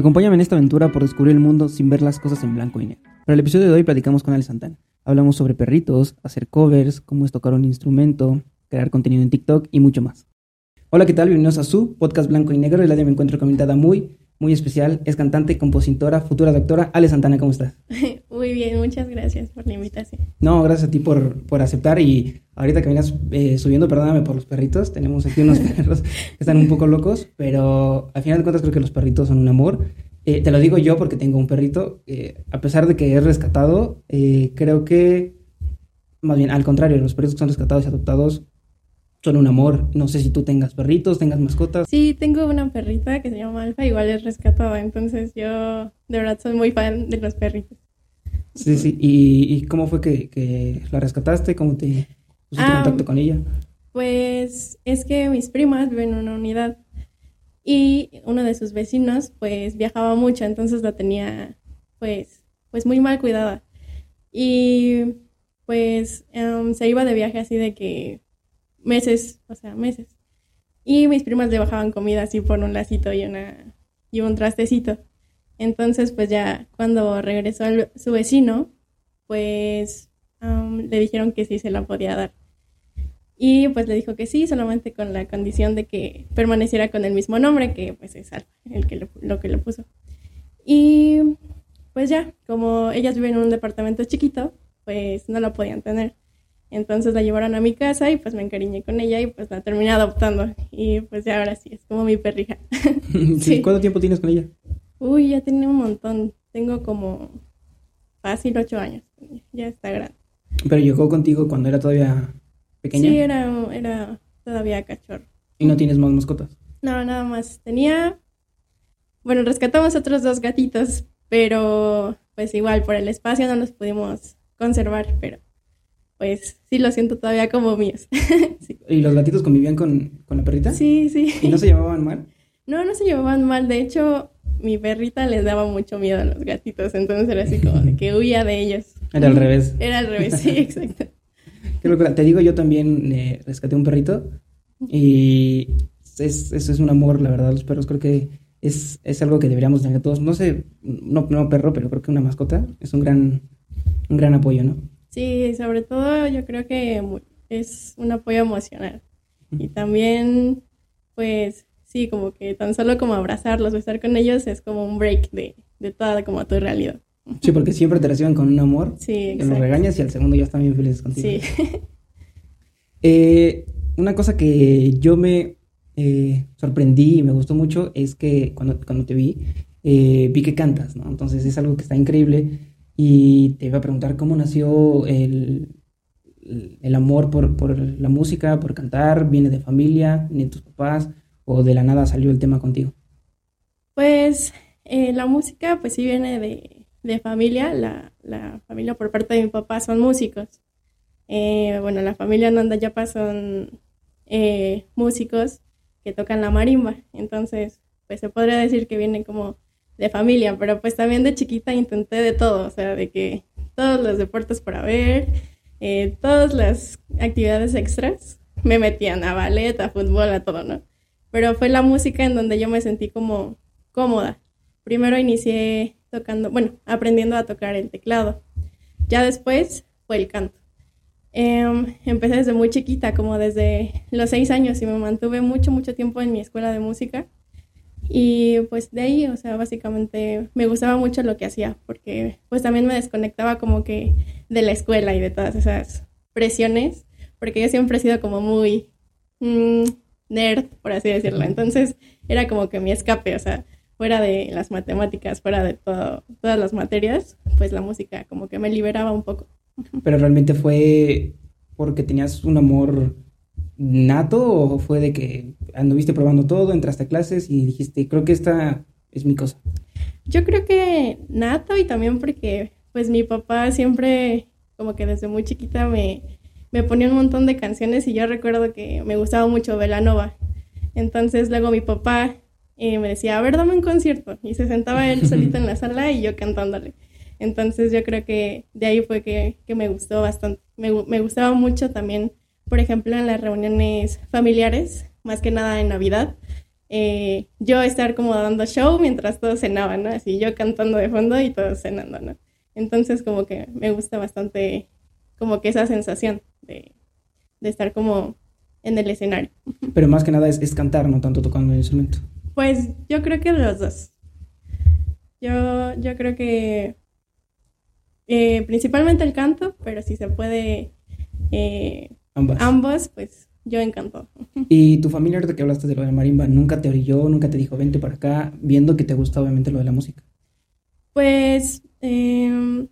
Acompáñame en esta aventura por descubrir el mundo sin ver las cosas en blanco y negro. Para el episodio de hoy platicamos con Ale Santana. Hablamos sobre perritos, hacer covers, cómo es tocar un instrumento, crear contenido en TikTok y mucho más. Hola, ¿qué tal? Bienvenidos a su podcast blanco y negro. El día me encuentro con mi muy, muy especial. Es cantante, compositora, futura doctora. Ale Santana, ¿cómo estás? Muy bien, muchas gracias por la invitación. No, gracias a ti por, por aceptar y ahorita que venías eh, subiendo, perdóname por los perritos, tenemos aquí unos perros que están un poco locos, pero al final de cuentas creo que los perritos son un amor. Eh, te lo digo yo porque tengo un perrito, eh, a pesar de que es rescatado, creo que, más bien al contrario, los perritos que son rescatados y adoptados son un amor. No sé si tú tengas perritos, tengas mascotas. Sí, tengo una perrita que se llama Alfa, igual es rescatada, entonces yo de verdad soy muy fan de los perritos. Sí, sí. ¿Y, cómo fue que, la rescataste? ¿Cómo te pusiste ah, contacto con ella? Pues es que mis primas viven en una unidad y uno de sus vecinos pues viajaba mucho, entonces la tenía pues, pues muy mal cuidada. Y pues em, se iba de viaje así de que meses, o sea, meses. Y mis primas le bajaban comida así por un lacito y, una, y un trastecito. Entonces, pues ya cuando regresó su vecino, pues le dijeron que sí se la podía dar. Y pues le dijo que sí, solamente con la condición de que permaneciera con el mismo nombre, que pues es Alfa, el que lo, que le puso. Y pues ya, como ellas viven en un departamento chiquito, pues no la podían tener. Entonces la llevaron a mi casa y pues me encariñé con ella y pues la terminé adoptando. Y pues ya ahora sí, es como mi perrija. sí. ¿Cuánto tiempo tienes con ella? Uy, ya tiene un montón. Tengo como fácil ocho años. Ya está grande. ¿Pero llegó contigo cuando era todavía pequeña? Sí, era, era todavía cachorro. ¿Y no tienes más mascotas? No, nada más. Tenía... Bueno, rescatamos otros dos gatitos, pero pues igual por el espacio no los pudimos conservar, pero pues sí lo siento todavía como míos. ¿Y los gatitos convivían con, la perrita? Sí, sí. ¿Y no se llevaban mal? No, no se llevaban mal. De hecho, mi perrita les daba mucho miedo a los gatitos, entonces era así como de que huía de ellos. Era al revés. Era al revés, sí, exacto. Te digo, yo también eh, rescaté un perrito y es, eso es un amor, la verdad, los perros creo que es, es algo que deberíamos tener todos. No sé, no, no perro, pero creo que una mascota es un gran, un gran apoyo, ¿no? Sí, sobre todo yo creo que es un apoyo emocional. Y también, pues, sí, como que tan solo como abrazarlos o estar con ellos es como un break de, de toda como tu realidad. Sí, porque siempre te reciben con un amor. Sí, Que los regañas y al segundo ya están bien felices contigo. Sí. eh, una cosa que yo me eh, sorprendí y me gustó mucho es que cuando, cuando te vi, eh, vi que cantas, ¿no? Entonces es algo que está increíble y te iba a preguntar cómo nació el, el amor por, por, la música, por cantar. ¿Viene de familia, ni de tus papás? ¿O de la nada salió el tema contigo? Pues eh, la música, pues sí viene de, de familia. La, la, familia por parte de mi papá son músicos. Eh, bueno, la familia Nanda Yapa son eh, músicos que tocan la marimba. Entonces, pues se podría decir que viene como de familia, pero pues también de chiquita intenté de todo, o sea, de que todos los deportes para ver, eh, todas las actividades extras, me metían a ballet, a fútbol, a todo, ¿no? Pero fue la música en donde yo me sentí como cómoda. Primero inicié tocando, bueno, aprendiendo a tocar el teclado. Ya después fue el canto. Em, empecé desde muy chiquita, como desde los seis años, y me mantuve mucho, mucho tiempo en mi escuela de música. Y pues de ahí, o sea, básicamente me gustaba mucho lo que hacía, porque pues también me desconectaba como que de la escuela y de todas esas presiones, porque yo siempre he sido como muy mm, nerd, por así decirlo. Entonces era como que mi escape, o sea, fuera de las matemáticas, fuera de todo, todas las materias, pues la música como que me liberaba un poco. Pero realmente fue porque tenías un amor nato o fue de que anduviste probando todo, entraste a clases y dijiste, creo que esta es mi cosa? Yo creo que nato y también porque pues mi papá siempre como que desde muy chiquita me, me ponía un montón de canciones y yo recuerdo que me gustaba mucho Velanova. Entonces luego mi papá eh, me decía, a ver, dame un concierto. Y se sentaba él solito en la sala y yo cantándole. Entonces yo creo que de ahí fue que, que me gustó bastante. Me, me gustaba mucho también por ejemplo, en las reuniones familiares, más que nada en Navidad, eh, yo estar como dando show mientras todos cenaban, ¿no? Así yo cantando de fondo y todos cenando, ¿no? Entonces como que me gusta bastante como que esa sensación de, de estar como en el escenario. Pero más que nada es, es cantar, no tanto tocando el instrumento. Pues yo creo que los dos. Yo, yo creo que eh, principalmente el canto, pero si se puede eh, Ambas. ambos, pues yo encantado. ¿Y tu familia, ahorita que hablaste de lo de la marimba, nunca te orilló, nunca te dijo vente para acá, viendo que te gusta obviamente lo de la música? Pues em,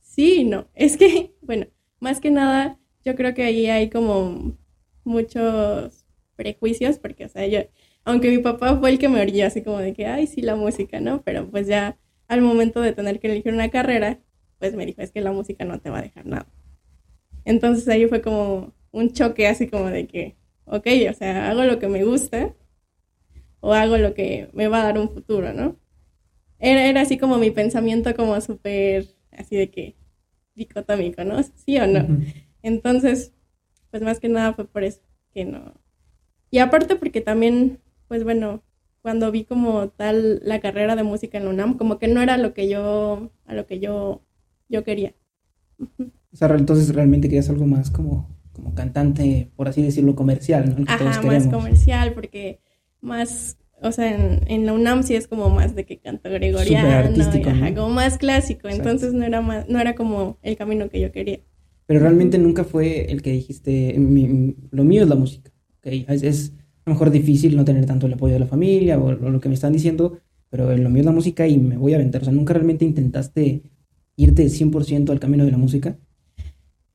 sí, no. Es que, bueno, más que nada, yo creo que ahí hay como muchos prejuicios, porque, o sea, yo, aunque mi papá fue el que me orilló así como de que, ay, sí, la música, ¿no? Pero pues ya al momento de tener que elegir una carrera, pues me dijo, es que la música no te va a dejar nada. Entonces ahí fue como un choque así como de que, ok, o sea, hago lo que me gusta o hago lo que me va a dar un futuro, ¿no? Era, era así como mi pensamiento como súper, así de que dicotómico, ¿no? Sí o no. Entonces, pues más que nada fue por eso que no. Y aparte porque también, pues bueno, cuando vi como tal la carrera de música en la UNAM, como que no era lo que yo, a lo que yo, yo quería. O sea, entonces realmente querías algo más como, como cantante, por así decirlo, comercial, ¿no? Ajá, más comercial, porque más, o sea, en, en la UNAM sí es como más de que canto gregoriano, artístico, y, ajá, ¿no? como más clásico, Exacto. entonces no era más, no era como el camino que yo quería. Pero realmente nunca fue el que dijiste, "Mi- mi- lo mío es la música. ¿ok? Es, es a lo mejor difícil no tener tanto el apoyo de la familia o, o lo que me están diciendo, pero lo mío es la música y me voy a aventar. O sea, nunca realmente intentaste irte 100% al camino de la música.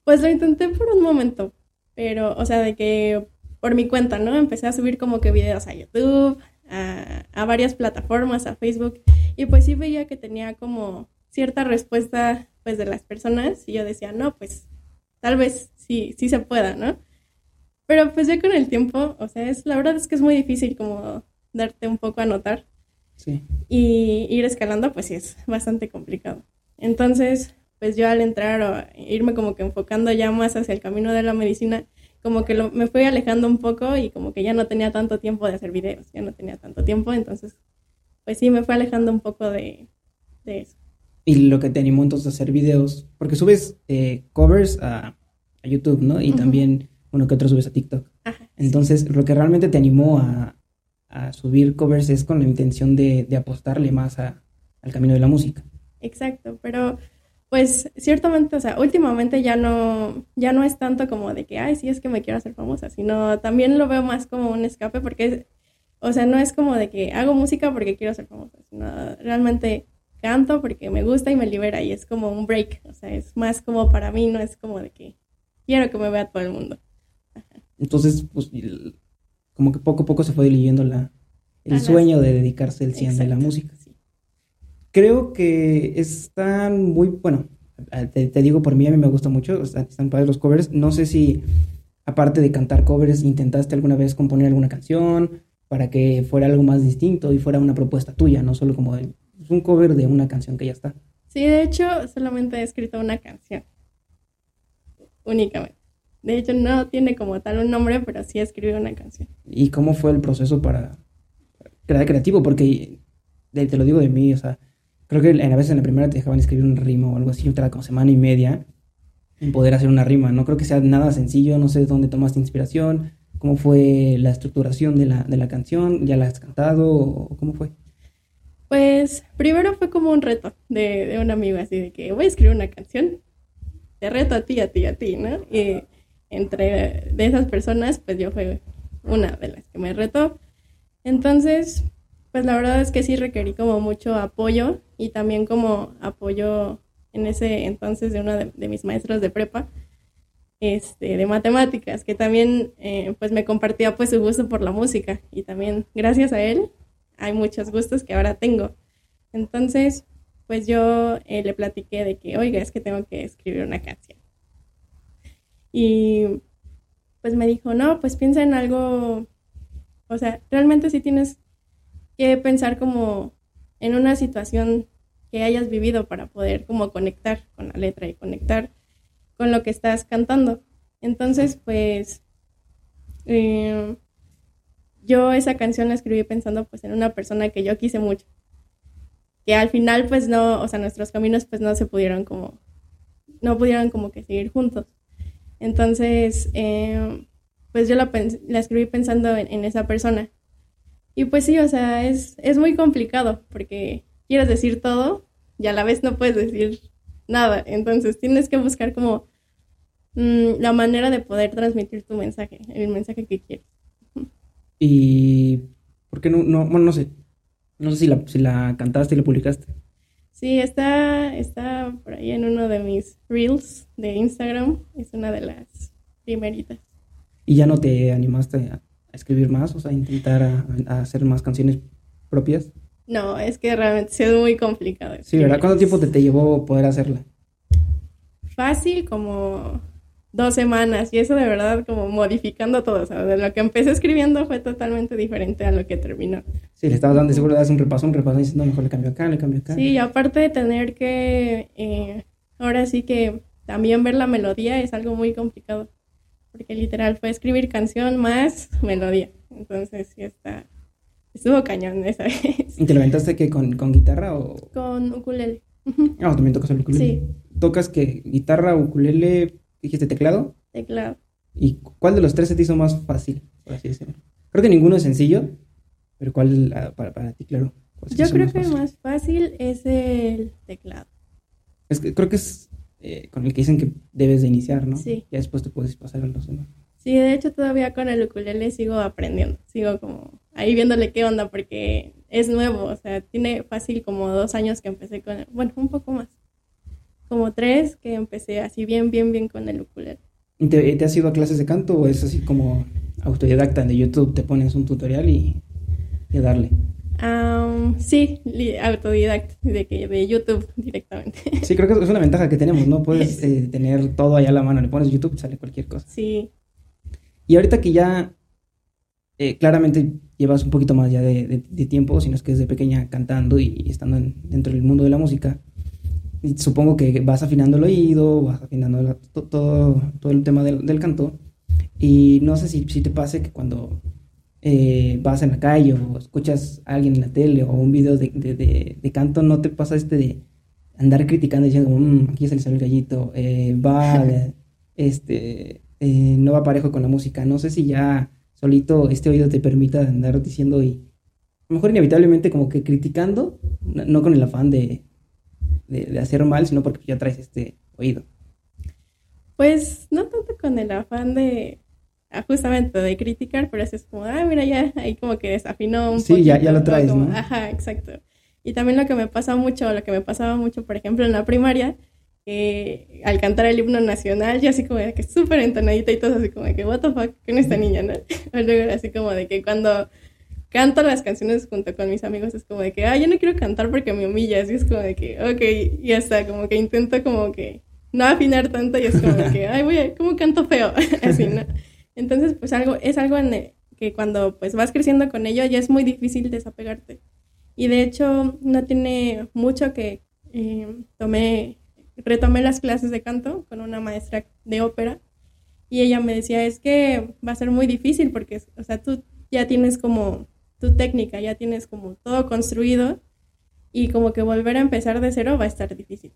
Pues lo intenté por un momento, pero, o sea, de que por mi cuenta, ¿no? Empecé a subir como que videos a YouTube, a, a varias plataformas, a Facebook, y pues sí veía que tenía como cierta respuesta, pues, de las personas, y yo decía, no, pues, tal vez sí, sí se pueda, ¿no? Pero pues ya con el tiempo, o sea, es, la verdad es que es muy difícil como darte un poco a notar Sí. y ir escalando, pues sí es bastante complicado. Entonces, pues yo al entrar o irme como que enfocando ya más hacia el camino de la medicina, como que lo- me fui alejando un poco y como que ya no tenía tanto tiempo de hacer videos, ya no tenía tanto tiempo, entonces, pues sí, me fui alejando un poco de, de eso. Y lo que te animó entonces a hacer videos, porque subes eh, covers a, a YouTube, ¿no? Y también uno que otro subes a TikTok. Ajá, sí. Entonces, lo que realmente te animó a, a subir covers es con la intención de, de apostarle más a- al camino de la música. Exacto, pero pues ciertamente, o sea, últimamente ya no, ya no es tanto como de que, ay, sí, es que me quiero hacer famosa, sino también lo veo más como un escape porque, o sea, no es como de que hago música porque quiero ser famosa, sino realmente canto porque me gusta y me libera y es como un break, o sea, es más como para mí, no es como de que quiero que me vea todo el mundo. Entonces, pues, como que poco a poco se fue diluyendo la, el Ajá, sueño de dedicarse el 100 de la música. Creo que están muy, bueno, te, te digo por mí, a mí me gusta mucho, están, padres los covers. No sé si, aparte de cantar covers, intentaste alguna vez componer alguna canción para que fuera algo más distinto y fuera una propuesta tuya, no solo como pues, un cover de una canción que ya está. Sí, de hecho, solamente he escrito una canción. Únicamente. De hecho, no tiene como tal un nombre, pero sí escribí una canción. ¿Y cómo fue el proceso para crear creativo? Porque te lo digo de mí, o sea, creo que en- a veces en la primera te dejaban escribir un rima o algo así, otra como semana y media en poder hacer una rima. No creo que sea nada sencillo, no sé de dónde tomaste inspiración, cómo fue la estructuración de la, de la canción, ¿ya la has cantado o cómo fue? Pues primero fue como un reto de, de un amigo, así de que voy a escribir una canción, te reto a ti, a ti, a ti, ¿no? Y entre de esas personas, pues yo fui una de las que me retó. Entonces, pues la verdad es que sí requerí como mucho apoyo y también como apoyo en ese entonces de uno de, mis maestros de prepa, este, de matemáticas, que también eh, pues me compartía pues su gusto por la música y también gracias a él hay muchos gustos que ahora tengo. Entonces, pues yo eh, le platiqué de que, oiga, es que tengo que escribir una canción. Y pues me dijo, no, pues piensa en algo, o sea, realmente sí tienes que pensar como en una situación que hayas vivido para poder como conectar con la letra y conectar con lo que estás cantando. Entonces, pues, eh, yo esa canción la escribí pensando pues en una persona que yo quise mucho. Que al final pues no, o sea, nuestros caminos pues no se pudieron como, no pudieron como que seguir juntos. Entonces, eh, pues yo la, la escribí pensando en, en, esa persona. Y pues sí, o sea, es, es muy complicado porque quieres decir todo y a la vez no puedes decir nada. Entonces tienes que buscar como mmm, la manera de poder transmitir tu mensaje, el mensaje que quieres. Y ¿por qué no, no bueno, no sé, no sé si la, si la cantaste y la publicaste. Sí, está, está por ahí en uno de mis reels de Instagram, es una de las primeritas. ¿Y ya no te animaste a, escribir más, o sea, intentar a, a hacer más canciones propias? No, es que realmente es muy complicado. Sí, ¿verdad? ¿Cuánto tiempo te, te llevó poder hacerla? Fácil, como dos semanas y eso de verdad como modificando todo, o sea, de lo que empecé escribiendo fue totalmente diferente a lo que terminó. Sí, le estabas dando seguro, das un repaso, un repaso, no, mejor le cambio acá, le cambio acá. Sí, y aparte de tener que, eh, ahora sí que también ver la melodía es algo muy complicado, porque literal fue escribir canción más melodía, entonces sí está, estuvo cañón esa vez. ¿Y te lo aventaste que con, con guitarra o...? Con ukulele. Ah, también tocas el ukulele. Sí. ¿Tocas que guitarra, ukulele, dijiste teclado? Teclado. ¿Y cuál de los tres se te hizo más fácil, por así decirlo? Creo que ninguno es sencillo, pero ¿cuál ah, para, para ti, claro? Yo creo más que el más fácil es el teclado. Es que creo que es eh, con el que dicen que debes de iniciar, ¿no? Sí. Ya después te puedes pasar a los demás. Sí, de hecho todavía con el ukulele sigo aprendiendo, sigo como ahí viéndole qué onda porque es nuevo, o sea, tiene fácil como dos años que empecé con, el, bueno, un poco más, como tres que empecé así bien, bien, bien con el ukulele. ¿Y te, te has ido a clases de canto o es así como autodidacta de YouTube? Te pones un tutorial y, y darle. Um, sí, autodidacta, de, que, de YouTube directamente. Sí, creo que es una ventaja que tenemos, ¿no? Puedes eh, tener todo allá a la mano, le pones YouTube sale cualquier cosa. Sí. Y ahorita que ya eh, claramente llevas un poquito más ya de, de, de, tiempo, si no es que desde pequeña cantando y, y estando en, dentro del mundo de la música, y supongo que vas afinando el oído, vas afinando la, to, todo, todo el tema del, del, canto, y no sé si, si te pase que cuando eh, vas en la calle o escuchas a alguien en la tele o un video de, de, de canto, no te pasa este de andar criticando diciendo, mmm, aquí se le sale el gallito, eh, va, este, eh, no va parejo con la música, no sé si ya solito este oído te permita andar diciendo y a lo mejor inevitablemente como que criticando, no con el afán de, de, de, hacer mal, sino porque ya traes este oído. Pues no tanto con el afán de justamente de criticar, pero es como, ah, mira, ya ahí como que desafinó un sí, poquito. Sí, ya, ya lo traes, como, ¿no? Ajá, exacto. Y también lo que me pasa mucho, lo que me pasaba mucho, por ejemplo, en la primaria, que al cantar el himno nacional, yo así como de que súper entonadita y todo así como de que, what the fuck, con esta niña, ¿no? O luego así como de que cuando canto las canciones junto con mis amigos es como de que, ah, yo no quiero cantar porque me humilla, así es como de que, ok, y hasta como que intento como que no afinar tanto y es como de que, ay, voy a, ¿cómo canto feo? así, ¿no? Entonces, pues algo, es algo en el que cuando pues vas creciendo con ello ya es muy difícil desapegarte. Y de hecho, no tiene mucho que eh, tomé retomé las clases de canto con una maestra de ópera y ella me decía, es que va a ser muy difícil porque, o sea, tú ya tienes como tu técnica, ya tienes como todo construido y como que volver a empezar de cero va a estar difícil.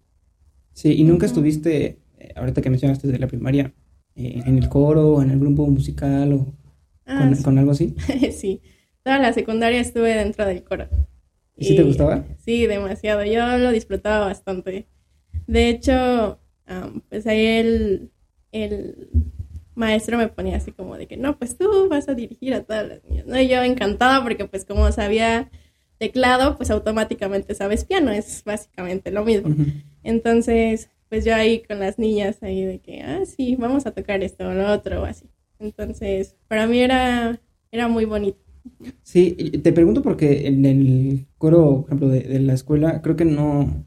Sí, y nunca estuviste, eh, ahorita que mencionaste desde la primaria, eh, en el coro o en el grupo musical o ah, con, sí. con, algo así. sí, toda la secundaria estuve dentro del coro. ¿Y, sí te gustaba? Sí, demasiado, yo lo disfrutaba bastante. De hecho, um, pues ahí el, el, maestro me ponía así como de que, no, pues tú vas a dirigir a todas las niñas, ¿no? Y yo encantada porque pues como sabía teclado, pues automáticamente sabes piano, es básicamente lo mismo. Uh -huh. Entonces, pues yo ahí con las niñas ahí de que, ah, sí, vamos a tocar esto o lo otro o así. Entonces, para mí era, era muy bonito. Sí, te pregunto porque en el coro, por ejemplo, de, de la escuela, creo que no,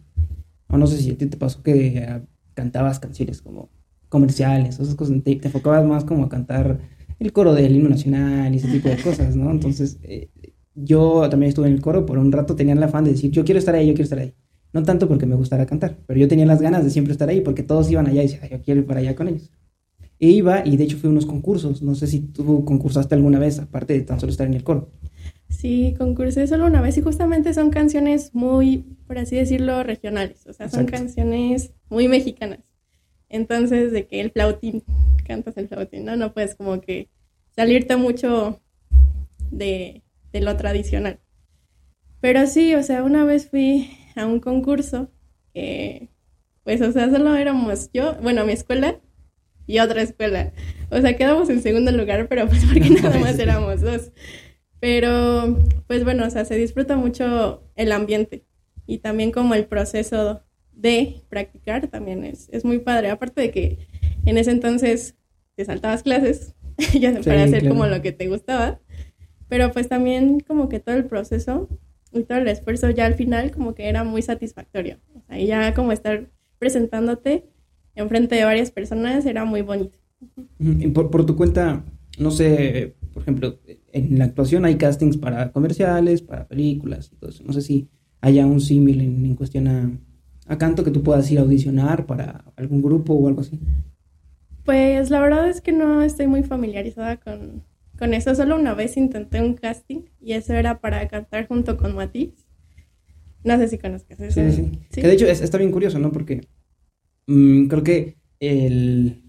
o no sé si a ti te pasó que uh, cantabas canciones como comerciales, o esas cosas, te, te, enfocabas más como a cantar el coro del himno nacional y ese tipo de cosas, ¿no? Entonces, eh, yo también estuve en el coro, por un rato tenía el afán de decir, yo quiero estar ahí, yo quiero estar ahí. No tanto porque me gustara cantar, pero yo tenía las ganas de siempre estar ahí, porque todos iban allá y decía, yo quiero ir para allá con ellos. e iba y de hecho fue a unos concursos. No sé si tú concursaste alguna vez, aparte de tan solo estar en el coro. Sí, concursé solo una vez y justamente son canciones muy, por así decirlo, regionales. O sea, son canciones muy mexicanas. Entonces, de que el flautín, cantas el flautín, ¿no? No puedes como que salirte mucho de, de lo tradicional. Pero sí, o sea, una vez fui a un concurso que, pues, o sea, solo éramos yo, bueno, mi escuela y otra escuela. O sea, quedamos en segundo lugar, pero pues porque nada más éramos dos. Pero, pues bueno, o sea, se disfruta mucho el ambiente y también como el proceso de practicar también es, es muy padre. Aparte de que en ese entonces te saltabas clases, ya para hacer como lo que te gustaba, pero pues también como que todo el proceso y todo el esfuerzo ya al final como que era muy satisfactorio. O sea, ya como estar presentándote en frente de varias personas era muy bonito. Por, por tu cuenta, no sé, por ejemplo, en la actuación hay castings para comerciales, para películas y todo eso. No sé si haya un símil en, cuestión a, canto que tú puedas ir a audicionar para algún grupo o algo así. Pues la verdad es que no estoy muy familiarizada con, con eso. Solo una vez intenté un casting y eso era para cantar junto con Matiz. No sé si conozcas eso. Sí, sí. Que de hecho está bien curioso, ¿no? Porque mm, creo que el,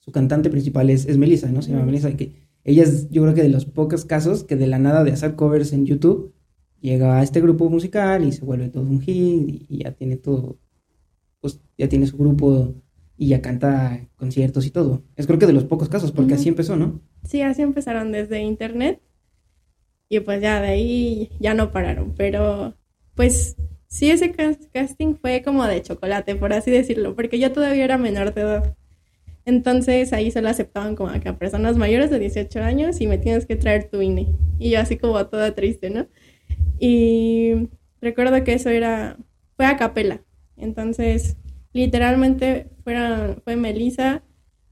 su cantante principal es, es Melissa, ¿no? Se llama Melissa. Y que ella es, yo creo que de los pocos casos que de la nada de hacer covers en YouTube, llega a este grupo musical y se vuelve todo un hit y, ya tiene todo, pues ya tiene su grupo y ya canta conciertos y todo. Es creo que de los pocos casos, porque así empezó, ¿no? Sí, así empezaron desde internet y pues ya de ahí ya no pararon, pero pues sí ese casting fue como de chocolate, por así decirlo, porque yo todavía era menor de edad. Entonces ahí solo aceptaban como a personas mayores de 18 años y me tienes que traer tu INE. Y yo así como toda triste, ¿no? Y recuerdo que eso era, fue a capela. Entonces, literalmente fueron, fue Melissa,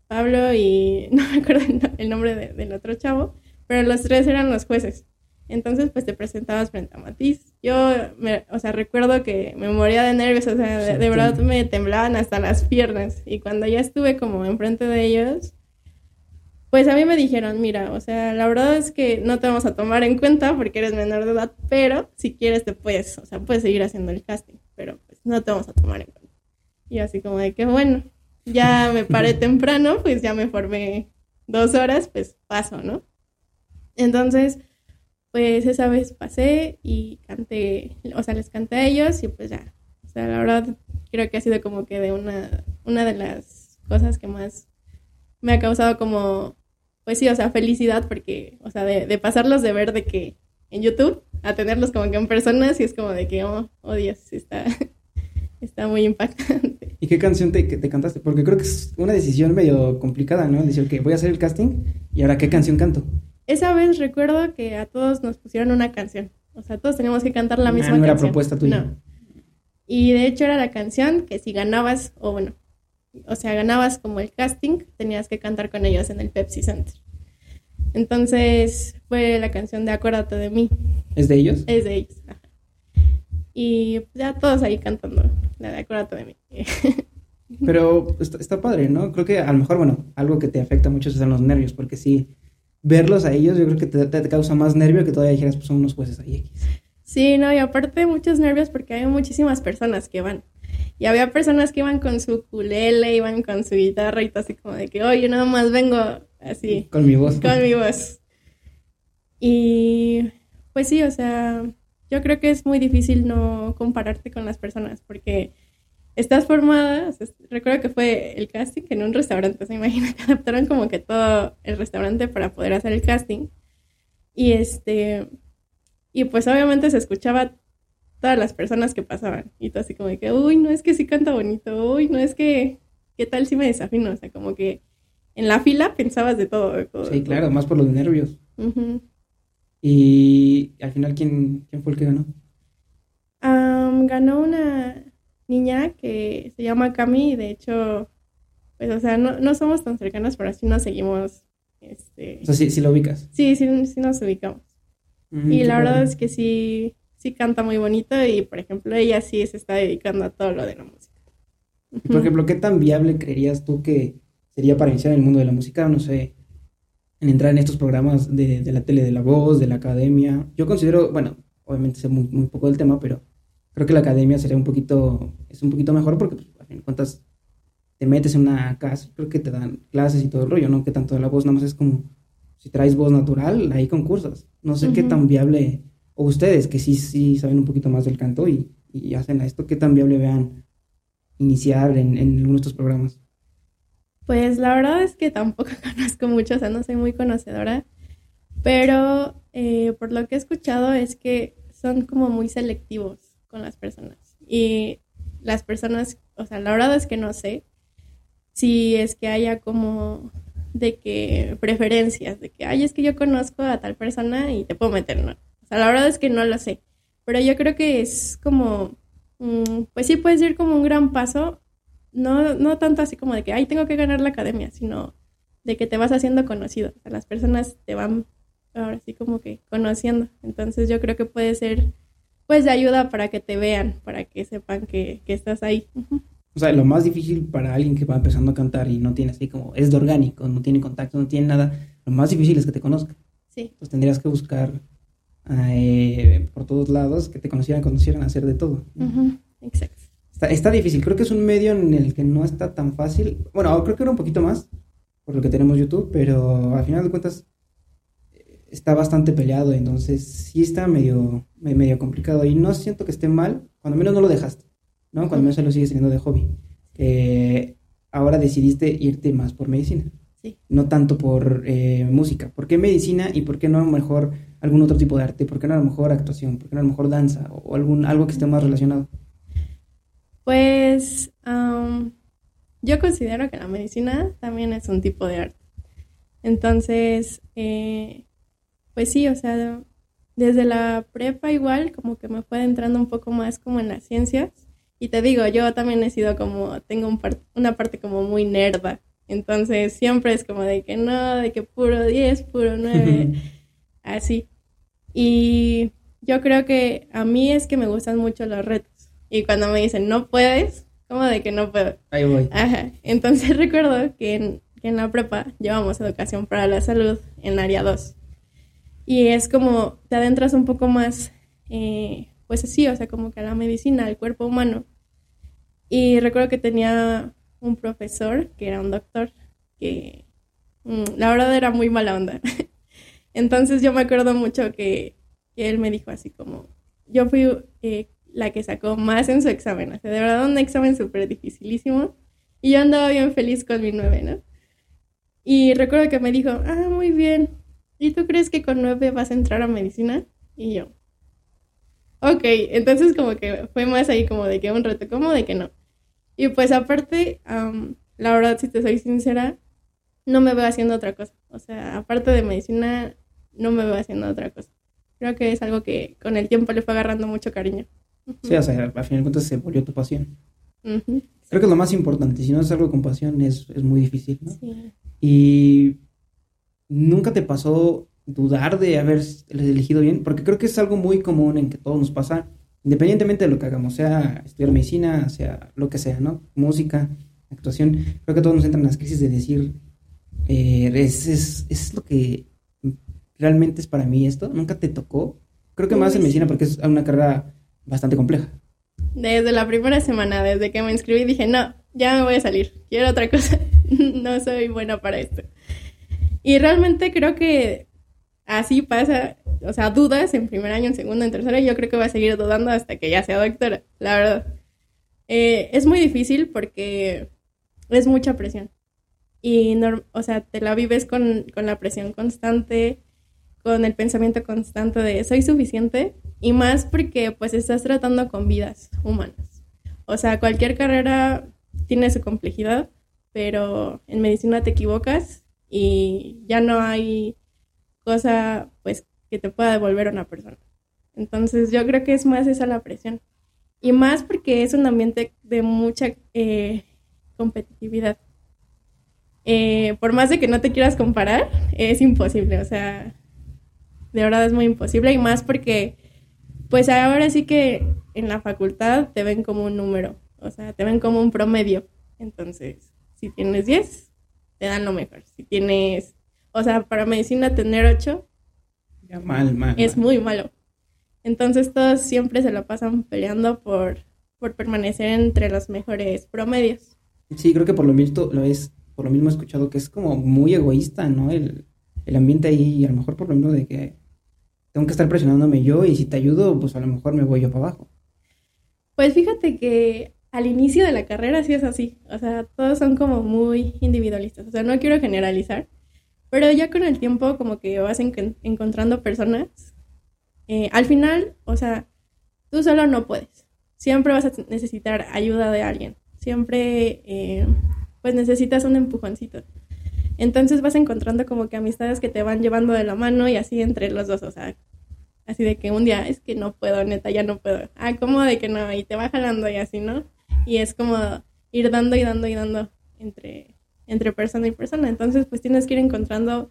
Pablo y no me acuerdo el nombre del otro chavo, pero los tres eran los jueces. Entonces, pues te presentabas frente a Matiz. Yo, me, o sea, recuerdo que me moría de nervios, o sea, de, verdad me temblaban hasta las piernas. Y cuando ya estuve como enfrente de ellos, pues a mí me dijeron, mira, o sea, la verdad es que no te vamos a tomar en cuenta porque eres menor de edad, pero si quieres te puedes, o sea, puedes seguir haciendo el casting, pero pues no te vamos a tomar en cuenta. Y así como de que, bueno, ya me paré temprano, pues ya me formé dos horas, pues paso, ¿no? Entonces pues esa vez pasé y canté, o sea, les canté a ellos y pues ya, o sea, la verdad creo que ha sido como que de una, una de las cosas que más me ha causado como, pues sí, o sea, felicidad porque, o sea, de, pasarlos de ver de que en YouTube a tenerlos como que en personas y es como de que, oh, oh Dios, está, está muy impactante. ¿Y qué canción te, te cantaste? Porque creo que es una decisión medio complicada, ¿no? Decir, que voy a hacer el casting y ahora qué canción canto esa vez recuerdo que a todos nos pusieron una canción. O sea, todos teníamos que cantar la ah, misma canción. No era propuesta tuya. No. Y de hecho era la canción que si ganabas, o bueno, o sea, ganabas como el casting, tenías que cantar con ellos en el Pepsi Center. Entonces fue la canción de Acuérdate de mí. ¿Es de ellos? Es de ellos. Y ya todos ahí cantando la de Acuérdate de mí. Pero está, está, padre, ¿no? Creo que a lo mejor, bueno, algo que te afecta mucho son los nervios, porque sí, verlos a ellos, yo creo que te, causa más nervio que todavía dijeras, pues son unos jueces ahí. Sí, no, y aparte muchos nervios porque hay muchísimas personas que van. Y había personas que iban con su culele, iban con su guitarra y todo así como de que, oye, yo nada más vengo así. Con mi voz. Con mi voz. Y pues sí, o sea, yo creo que es muy difícil no compararte con las personas porque estás formada, recuerdo que fue el casting en un restaurante, se imagina que adaptaron como que todo el restaurante para poder hacer el casting. Y este, y pues obviamente se escuchaba todas las personas que pasaban. Y todo así como de que, uy, no es que sí canta bonito, uy, no es que, ¿qué tal si me desafino? O sea, como que en la fila pensabas de todo. sí, claro, más por los nervios. Y al final, ¿quién, ¿quién fue el que ganó? ganó una niña que se llama Cami y de hecho, pues, o sea, no, no somos tan cercanas, pero así nos seguimos. Este... O sea, sí, sí lo ubicas. Sí, sí, sí nos ubicamos. Mm, y la verdad es que sí, sí canta muy bonito y, por ejemplo, ella sí se está dedicando a todo lo de la música. por ejemplo, ¿qué tan viable creerías tú que sería para iniciar en el mundo de la música, no sé, en entrar en estos programas de, de la tele de la voz, de la academia. Yo considero, bueno, obviamente sé muy, muy poco del tema, pero creo que la academia sería un poquito, es un poquito mejor porque, pues, a fin de cuentas, te metes en una casa, creo que te dan clases y todo el rollo, ¿no? Que tanto de la voz, nada más es como, si traes voz natural, hay concursos. No sé qué tan viable, o ustedes que sí, sí saben un poquito más del canto y, y hacen esto, qué tan viable vean iniciar en, en algunos de estos programas. Pues la verdad es que tampoco conozco mucho, o sea, no soy muy conocedora, pero eh, por lo que he escuchado es que son como muy selectivos con las personas. Y las personas, o sea, la verdad es que no sé si es que haya como de que preferencias, de que, ay, es que yo conozco a tal persona y te puedo meter, ¿no? O sea, la verdad es que no lo sé. Pero yo creo que es como, mm, pues sí puede ser como un gran paso, no, no tanto así como de que, ay, tengo que ganar la academia, sino de que te vas haciendo conocido. O sea, las personas te van ahora sí como que conociendo. Entonces yo creo que puede ser pues de ayuda para que te vean, para que sepan que, estás ahí. O sea, lo más difícil para alguien que va empezando a cantar y no tiene así como, es de orgánico, no tiene contacto, no tiene nada, lo más difícil es que te conozca. Sí. Pues tendrías que buscar eh, por todos lados que te conocieran, conocieran hacer de todo. Exacto. Está, está, difícil, creo que es un medio en el que no está tan fácil. Bueno, creo que era un poquito más, por lo que tenemos YouTube, pero al final de cuentas está bastante peleado, entonces sí está medio, medio complicado y no siento que esté mal, cuando menos no lo dejaste, ¿no? Cuando menos lo sigues teniendo de hobby. ahora decidiste irte más por medicina, sí. no tanto por eh, música. ¿Por qué medicina y por qué no a lo mejor algún otro tipo de arte? ¿Por qué no a lo mejor actuación? ¿Por qué no a lo mejor danza o algún, algo que esté más relacionado? Pues yo considero que la medicina también es un tipo de arte. Entonces, eh, pues sí, o sea, desde la prepa igual como que me fue entrando un poco más como en las ciencias. Y te digo, yo también he sido como, tengo un una parte como muy nerda. Entonces siempre es como de que no, de que puro 10, puro 9, así. Y yo creo que a mí es que me gustan mucho los retos. Y cuando me dicen, no puedes, como de que no puedo. Ahí voy. Ajá. Entonces recuerdo que en, que en la prepa llevamos educación para la salud en área 2 y es como te adentras un poco más, eh, pues así, o sea, como que a la medicina, al cuerpo humano. Y recuerdo que tenía un profesor, que era un doctor, que mm, la verdad era muy mala onda. Entonces yo me acuerdo mucho que, él me dijo así como, yo fui eh, la que sacó más en su examen, o sea, de verdad un examen súper dificilísimo. Y yo andaba bien feliz con mi nueve, ¿no? Y recuerdo que me dijo, ah, muy bien, ¿y tú crees que con nueve vas a entrar a medicina? Y yo, ok, entonces como que fue más ahí como de que un reto, como de que no. Y pues aparte, la verdad, si te soy sincera, no me veo haciendo otra cosa. O sea, aparte de medicina, no me veo haciendo otra cosa. Creo que es algo que con el tiempo le fue agarrando mucho cariño. Sí, o sea, al final de cuentas se volvió tu pasión. Creo que es lo más importante. Si no es algo con pasión, es, es muy difícil, ¿no? Sí. Y ¿Nunca te pasó dudar de haber elegido bien? Porque creo que es algo muy común en que todo nos pasa, independientemente de lo que hagamos, sea estudiar medicina, sea lo que sea, ¿no? Música, actuación. Creo que todos nos entran en las crisis de decir, eh, es, es, lo que realmente es para mí esto. ¿Nunca te tocó? Creo que más en medicina porque es una carrera bastante compleja. Desde la primera semana, desde que me inscribí, dije, no, ya me voy a salir, quiero otra cosa, no soy buena para esto. Y realmente creo que así pasa, o sea, dudas en primer año, en segundo, en tercero, y yo creo que voy a seguir dudando hasta que ya sea doctora, la verdad. Eh, es muy difícil porque es mucha presión. Y, o sea, te la vives con, con la presión constante, con el pensamiento constante de soy suficiente, y más porque pues estás tratando con vidas humanas. O sea, cualquier carrera tiene su complejidad, pero en medicina te equivocas y ya no hay cosa pues que te pueda devolver a una persona. Entonces yo creo que es más esa la presión. Y más porque es un ambiente de mucha eh, competitividad. Eh, por más de que no te quieras comparar, es imposible. O sea, de verdad es muy imposible. Y más porque, pues ahora sí que en la facultad te ven como un número. O sea, te ven como un promedio. Entonces, si tienes 10, te dan lo mejor. Si tienes, o sea, para medicina tener 8 ya mal, mal. Es muy malo. Entonces todos siempre se lo pasan peleando por, por permanecer entre los mejores promedios. Sí, creo que por lo mismo lo es, por lo mismo he escuchado que es como muy egoísta, ¿no? El, el ambiente ahí, y a lo mejor por lo mismo de que tengo que estar presionándome yo y si te ayudo, pues a lo mejor me voy yo para abajo. Pues fíjate que al inicio de la carrera sí es así, o sea, todos son como muy individualistas, o sea, no quiero generalizar, pero ya con el tiempo como que vas encontrando personas, eh, al final, o sea, tú solo no puedes, siempre vas a necesitar ayuda de alguien, siempre eh, pues necesitas un empujoncito. Entonces vas encontrando como que amistades que te van llevando de la mano y así entre los dos, o sea, así de que un día es que no puedo, neta, ya no puedo. Ah, ¿cómo de que no? Y te va jalando y así, ¿no? Y es como ir dando y dando y dando entre, entre persona y persona. Entonces, pues tienes que ir encontrando,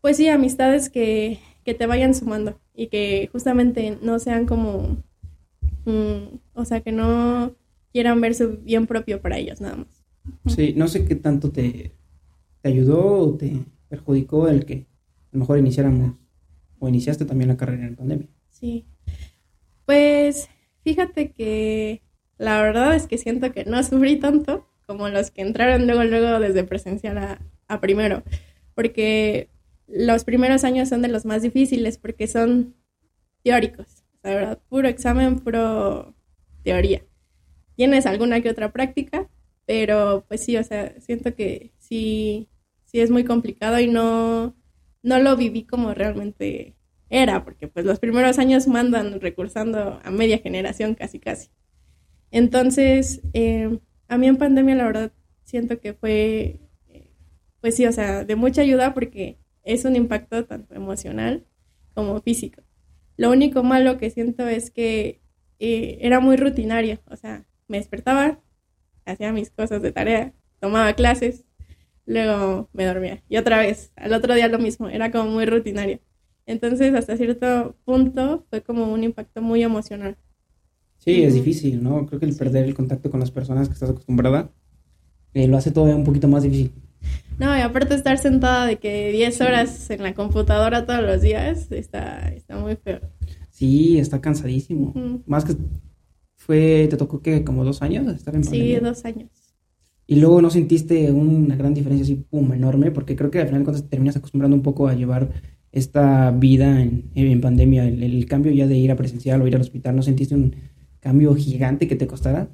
pues sí, amistades que, que te vayan sumando y que justamente no sean como, mm, o sea, que no quieran ver su bien propio para ellos nada más. Sí, no sé qué tanto te, te ayudó o te perjudicó el que a lo mejor iniciáramos o iniciaste también la carrera en pandemia. Sí. Pues fíjate que la verdad es que siento que no sufrí tanto como los que entraron luego, luego desde presencial a, primero, porque los primeros años son de los más difíciles porque son teóricos, la verdad, puro examen, puro teoría. Tienes alguna que otra práctica, pero pues sí, o sea, siento que sí, sí es muy complicado y no, no lo viví como realmente era, porque pues los primeros años mandan recursando a media generación casi casi. Entonces, eh, a mí en pandemia la verdad siento que fue, pues sí, o sea, de mucha ayuda porque es un impacto tanto emocional como físico. Lo único malo que siento es que eh, era muy rutinario, o sea, me despertaba, hacía mis cosas de tarea, tomaba clases, luego me dormía. Y otra vez, al otro día lo mismo, era como muy rutinario. Entonces, hasta cierto punto, fue como un impacto muy emocional. Sí, es difícil, ¿no? Creo que el perder el contacto con las personas que estás acostumbrada eh, lo hace todavía un poquito más difícil. No, y aparte estar sentada de que 10 horas en la computadora todos los días, está, está muy feo. Sí, está cansadísimo. Más que fue, te tocó que como dos años estar en pandemia. Sí, dos años. Y luego no sentiste una gran diferencia así, pum, enorme, porque creo que al final cuando te terminas acostumbrando un poco a llevar esta vida en, en pandemia, el, cambio ya de ir a presencial o ir al hospital, ¿no sentiste un cambio gigante que te costara?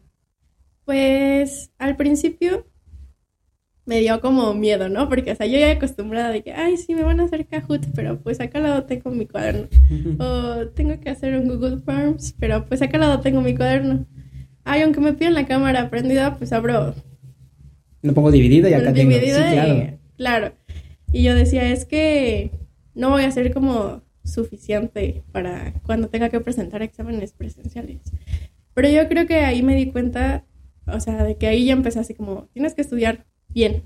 Pues al principio me dio como miedo, ¿no? Porque, o sea, yo ya acostumbrada de que, ay, sí, me van a hacer Kahoot, pero pues acá al lado tengo mi cuaderno. o tengo que hacer un Google Forms, pero pues acá al lado tengo mi cuaderno. Ay, aunque me piden la cámara prendida, pues abro lo pongo dividida y acá tengo. Sí, claro. claro. Y yo decía, es que no voy a ser como suficiente para cuando tenga que presentar exámenes presenciales. Pero yo creo que ahí me di cuenta, o sea, de que ahí ya empecé así como, tienes que estudiar bien,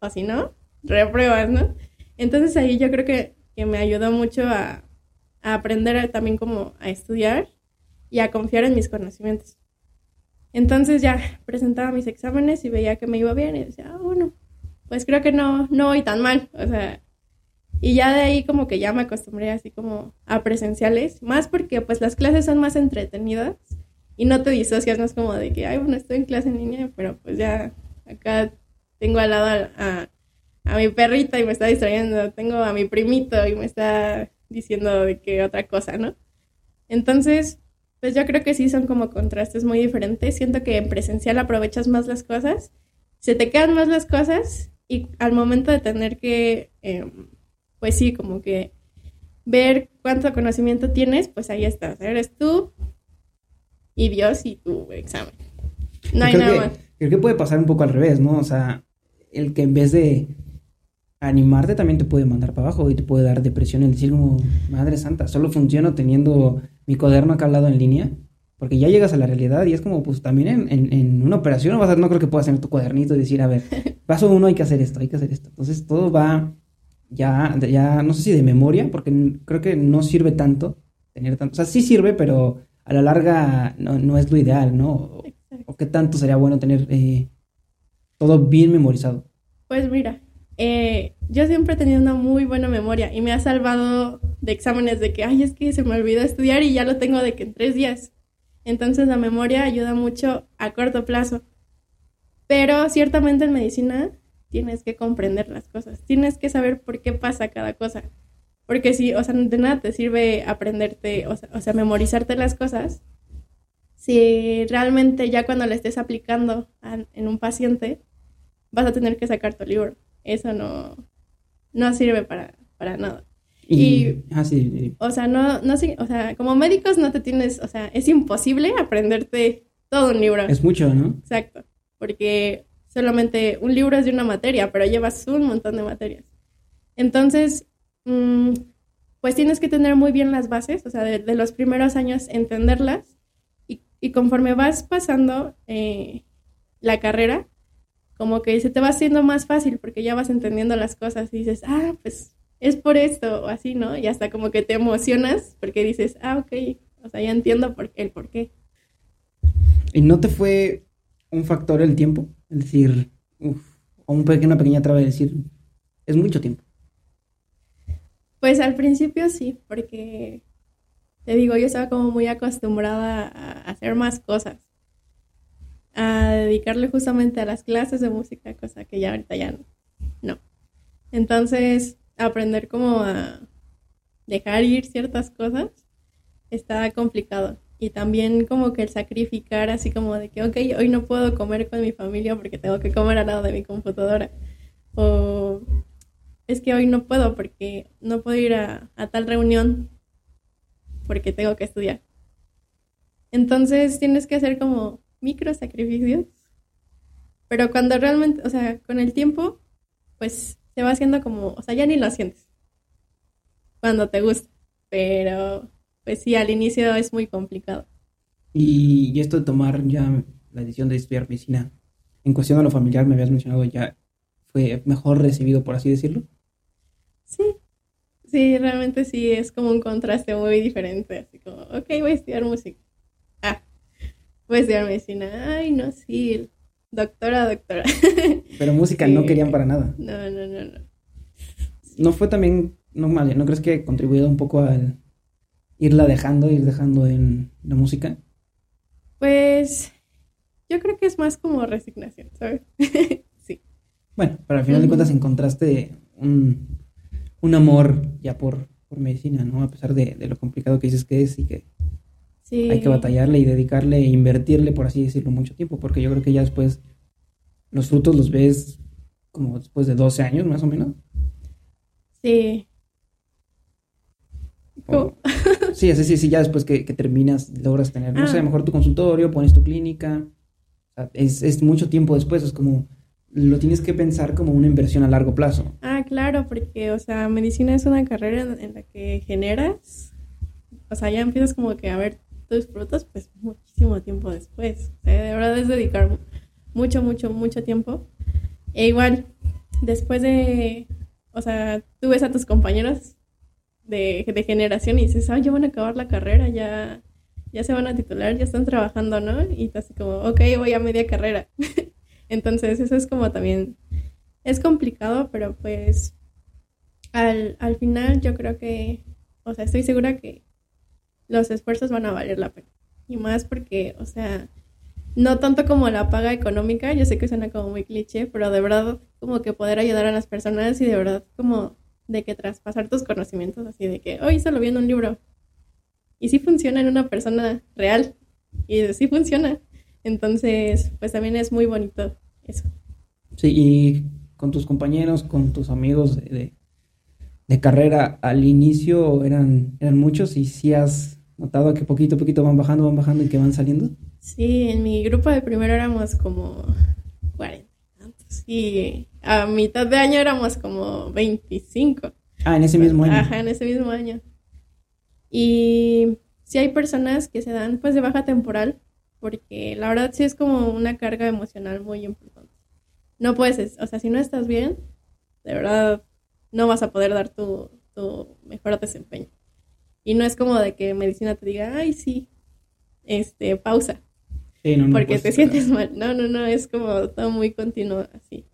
o si no, repruebas, ¿no? Entonces ahí yo creo que, que me ayudó mucho a, a aprender también como a estudiar y a confiar en mis conocimientos. Entonces ya presentaba mis exámenes y veía que me iba bien y decía, ah, bueno, pues creo que no, no voy tan mal. O sea, y ya de ahí como que ya me acostumbré así como a presenciales, más porque pues las clases son más entretenidas y no te disocias, no es como de que, ay, bueno, estoy en clase en línea, pero pues ya acá tengo al lado a, a, mi perrita y me está distrayendo, tengo a mi primito y me está diciendo de que otra cosa, ¿no? Entonces, pues yo creo que sí son como contrastes muy diferentes. Siento que en presencial aprovechas más las cosas, se te quedan más las cosas y al momento de tener que, em, pues sí, como que ver cuánto conocimiento tienes, pues ahí estás. Eres tú y Dios y tu examen. No hay nada más. Creo que puede pasar un poco al revés, ¿no? O sea, el que en vez de animarte también te puede mandar para abajo y te puede dar depresión en decir como, madre santa, solo funciono teniendo mi cuaderno acá al lado en línea, porque ya llegas a la realidad y es como, pues también en, en, una operación no, vas a, no creo que puedas tener tu cuadernito y decir, a ver, paso uno hay que hacer esto, hay que hacer esto. Entonces todo va ya, ya, no sé si de memoria, porque creo que no sirve tanto tener tanto, o sea, sí sirve, pero a la larga no, no es lo ideal, ¿no? O, qué tanto sería bueno tener eh, todo bien memorizado. Pues mira, eh, yo siempre he tenido una muy buena memoria y me ha salvado de exámenes de que, ay, es que se me olvidó estudiar y ya lo tengo de que en tres días. Entonces la memoria ayuda mucho a corto plazo. Pero ciertamente en medicina tienes que comprender las cosas, tienes que saber por qué pasa cada cosa. Porque si, o sea, de nada te sirve aprenderte, o sea, o sea, memorizarte las cosas, si realmente ya cuando le estés aplicando en un paciente, vas a tener que sacar tu libro. Eso no, no sirve para, para nada. Y, ah, sí, o sea, no, no o sea, como médicos no te tienes, o sea, es imposible aprenderte todo un libro. Es mucho, ¿no? Exacto, porque solamente un libro es de una materia, pero llevas un montón de materias. Entonces, mm, pues tienes que tener muy bien las bases, o sea, de, los primeros años entenderlas y, y conforme vas pasando eh, la carrera, como que se te va haciendo más fácil porque ya vas entendiendo las cosas y dices, ah, pues es por esto o así, ¿no? Y hasta como que te emocionas porque dices, ah, ok, o sea, ya entiendo por, el por qué. ¿Y no te fue un factor el tiempo? Es decir, uf, o un una pequeña traba de decir, es mucho tiempo. Pues al principio sí, porque te digo, yo estaba como muy acostumbrada a hacer más cosas, a dedicarle justamente a las clases de música, cosa que ya ahorita ya no. Entonces, aprender como a dejar ir ciertas cosas está complicado. Y también como que el sacrificar así como de que, ok, hoy no puedo comer con mi familia porque tengo que comer al lado de mi computadora. O es que hoy no puedo porque no puedo ir a tal reunión porque tengo que estudiar. Entonces tienes que hacer como micro sacrificios. Pero cuando realmente, o sea, con el tiempo, pues se va haciendo como, o sea, ya ni lo sientes cuando te gusta, pero pues sí, al inicio es muy complicado. Y, esto de tomar ya la decisión de estudiar medicina, en cuestión a lo familiar, me habías mencionado ya, ¿fue mejor recibido, por así decirlo? Sí, sí, realmente sí, es como un contraste muy diferente, así como, ok, voy a estudiar música. Ah, voy a estudiar medicina, ay, no, sí, Doctora, doctora. Pero música no querían para nada. No, no, no, no. ¿No fue también, no mal, ¿no crees que ha contribuido un poco al irla dejando, ir dejando en la música? Pues yo creo que es más como resignación, ¿sabes? sí. Bueno, pero al final de cuentas encontraste un, un amor ya por, por medicina, ¿no? A pesar de, de, lo complicado que dices que es y que hay que batallarle y dedicarle e invertirle, por así decirlo, mucho tiempo, porque yo creo que ya después los frutos los ves como después de 12 años, más o menos. Sí. sí, sí, sí, sí, ya después que, terminas, logras tener, no sé, a lo ah. mejor tu consultorio, pones tu clínica. es, es mucho tiempo después, es como, lo tienes que pensar como una inversión a largo plazo. Ah, claro, porque, o sea, medicina es una carrera en la que generas, o sea, ya empiezas como que a ver tus frutos, pues muchísimo tiempo después. De verdad es dedicar mucho, mucho, mucho tiempo. E igual, después de, o sea, tú ves a tus compañeros de, de generación y dices, ah, ya van a acabar la carrera, ya, ya se van a titular, ya están trabajando, ¿no? Y tú así como, ok, voy a media carrera. Entonces, eso es como también, es complicado, pero pues al, al final yo creo que, o sea, estoy segura que los esfuerzos van a valer la pena. Y más porque, o sea, no tanto como la paga económica, yo sé que suena como muy cliché, pero de verdad como que poder ayudar a las personas y de verdad como de que traspasar tus conocimientos, así de que hoy solo viendo un libro. Y sí funciona en una persona real. Y sí funciona. Entonces, pues también es muy bonito eso. Sí, y con tus compañeros, con tus amigos de, de, carrera, al inicio eran, eran muchos y sí has notado que poquito a poquito van bajando, van bajando y que van saliendo? Sí, en mi grupo de primero éramos como 40 y a mitad de año éramos como 25. Ah, en ese mismo año. Ajá, en ese mismo año. Y sí hay personas que se dan pues de baja temporal porque la verdad sí es como una carga emocional muy importante. No puedes, o sea, si no estás bien, de verdad no vas a poder dar tu, tu mejor desempeño. Y no es como de que medicina te diga, ay, sí, este, pausa. porque te sientes mal. No, no, no, es como todo muy continuo así.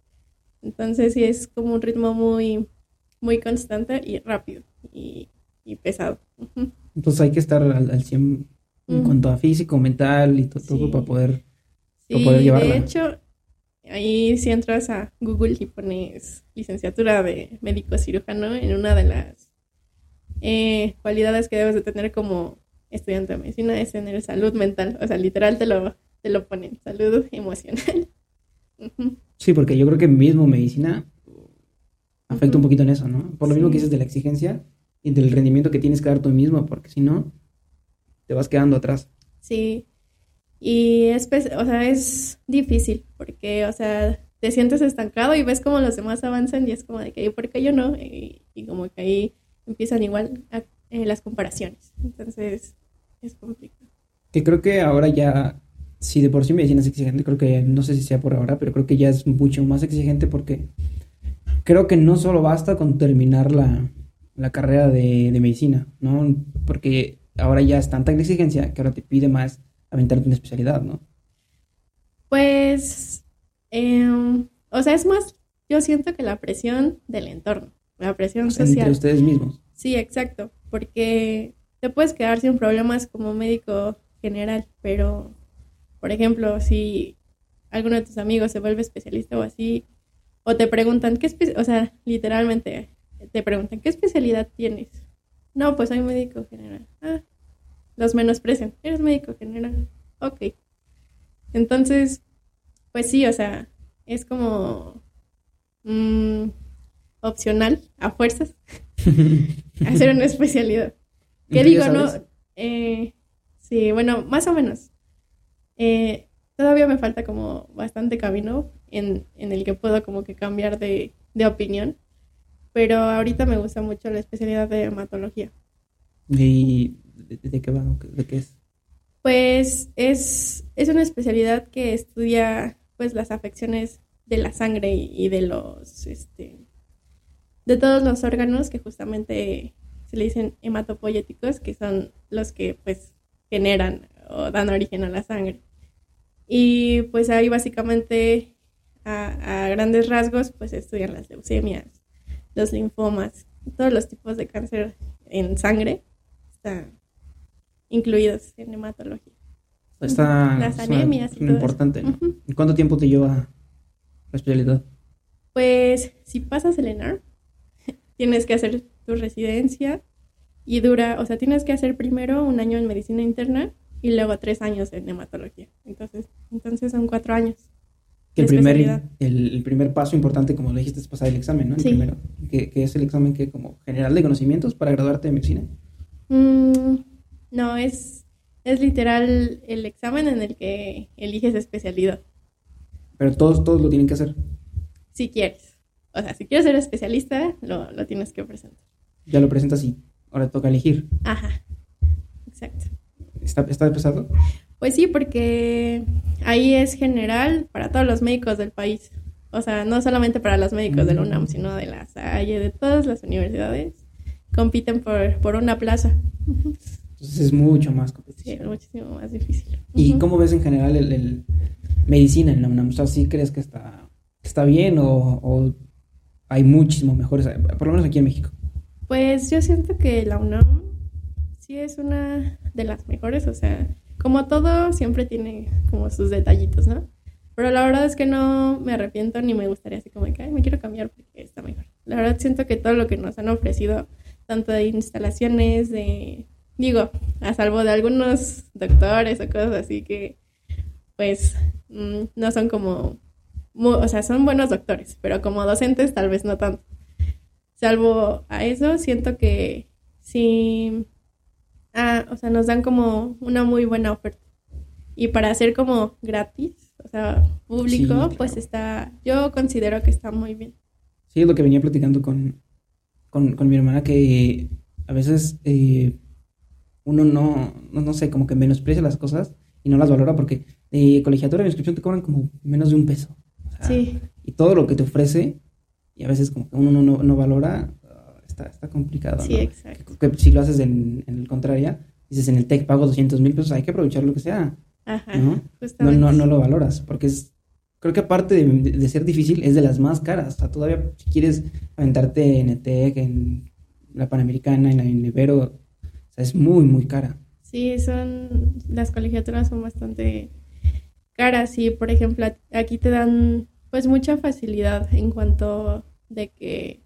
Entonces sí es como un ritmo muy, muy constante y rápido y, pesado. Entonces hay que estar al, al 100 en cuanto a físico, mental y todo, para poder, sí, para De hecho, ahí si entras a Google y pones licenciatura de médico cirujano, en una de las eh, cualidades que debes de tener como estudiante de medicina es tener salud mental. O sea, literal te lo, te lo ponen, salud emocional. sí, porque yo creo que mismo medicina afecta un poquito en eso, ¿no? Por lo mismo que dices de la exigencia y del rendimiento que tienes que dar tú mismo, porque si no, te vas quedando atrás. Sí. Y es, o sea, es difícil porque, o sea, te sientes estancado y ves como los demás avanzan y es como de que, ¿por qué yo no? Y, como que ahí empiezan igual eh, las comparaciones. Entonces, es complicado. Que creo que ahora ya, si de por sí medicina es exigente, creo que, no sé si sea por ahora, pero creo que ya es mucho más exigente porque creo que no solo basta con terminar la, la carrera de, de medicina, ¿no? Porque ahora ya es tanta exigencia que ahora te pide más aventarte una especialidad, ¿no? Pues, em, o sea, es más, yo siento que la presión del entorno, la presión social. Entre ustedes mismos. Sí, exacto, porque te puedes quedar sin problemas como médico general, pero, por ejemplo, si alguno de tus amigos se vuelve especialista o así, o te preguntan, ¿qué o sea, literalmente te preguntan, ¿qué especialidad tienes? No, pues soy médico general. Ah, los menosprecian. Eres médico general. Ok. Entonces, pues sí, o sea, es como mm, opcional, a fuerzas, hacer una especialidad. ¿Qué digo, no? Eh, sí, bueno, más o menos. Eh, todavía me falta como bastante camino en, en el que puedo como que cambiar de, de opinión pero ahorita me gusta mucho la especialidad de hematología. ¿Y de, qué va? ¿De qué es? Pues es, es una especialidad que estudia pues las afecciones de la sangre y, de los este de todos los órganos que justamente se le dicen hematopoyéticos, que son los que pues generan o dan origen a la sangre. Y pues ahí básicamente a, a grandes rasgos pues estudian las leucemias, los linfomas, todos los tipos de cáncer en sangre están incluidos en hematología. Está, las anemias. importante. ¿Cuánto tiempo te lleva la especialidad? Pues si pasas el ENAR, tienes que hacer tu residencia y dura, o sea, tienes que hacer primero un año en medicina interna y luego tres años en hematología. Entonces, entonces son cuatro años el primer, el, primer paso importante, como lo dijiste, es pasar el examen, ¿no? El primero, que, es el examen que como general de conocimientos para graduarte de medicina. Mm, no, es, es literal el examen en el que eliges especialidad. Pero todos, todos lo tienen que hacer. Si quieres. O sea, si quieres ser especialista, lo, lo tienes que presentar. Ya lo presentas y ahora toca elegir. Ajá, exacto. ¿Está, está pesado? Pues sí, porque ahí es general para todos los médicos del país. O sea, no solamente para los médicos de la UNAM, sino de la Salle, de todas las universidades. Compiten por, por una plaza. Entonces es mucho más competición. Sí, muchísimo más difícil. ¿Y cómo ves en general el, medicina en la UNAM? O sea, ¿sí crees que está, está bien o, o hay muchísimo mejores, por lo menos aquí en México? Pues yo siento que la UNAM sí es una de las mejores, o sea, como todo, siempre tiene como sus detallitos, ¿no? Pero la verdad es que no me arrepiento ni me gustaría así como que, me quiero cambiar porque está mejor. La verdad siento que todo lo que nos han ofrecido, tanto de instalaciones, de, digo, a salvo de algunos doctores o cosas así que, pues, mm, no son como, o sea, son buenos doctores, pero como docentes tal vez no tanto. Salvo a eso, siento que sí ah, o sea, nos dan como una muy buena oferta. Y para hacer como gratis, o sea, público, pues está, yo considero que está muy bien. Sí, es lo que venía platicando con, con, mi hermana, que a veces eh, uno no, no, sé, como que menosprecia las cosas y no las valora porque de colegiatura de inscripción te cobran como menos de un peso. Sí. Y todo lo que te ofrece, y a veces como que uno no, no valora, está, complicado. Sí, exacto. Que, si lo haces en, el contrario, dices en el TEC pago 200 mil pesos, hay que aprovechar lo que sea. Ajá, ¿no? No, no, lo valoras, porque es creo que aparte de, ser difícil, es de las más caras. O sea, todavía si quieres aventarte en ETEC, en la Panamericana, en la Ibero, o sea, es muy, muy cara. Sí, son, las colegiaturas son bastante caras y, por ejemplo, aquí te dan pues mucha facilidad en cuanto de que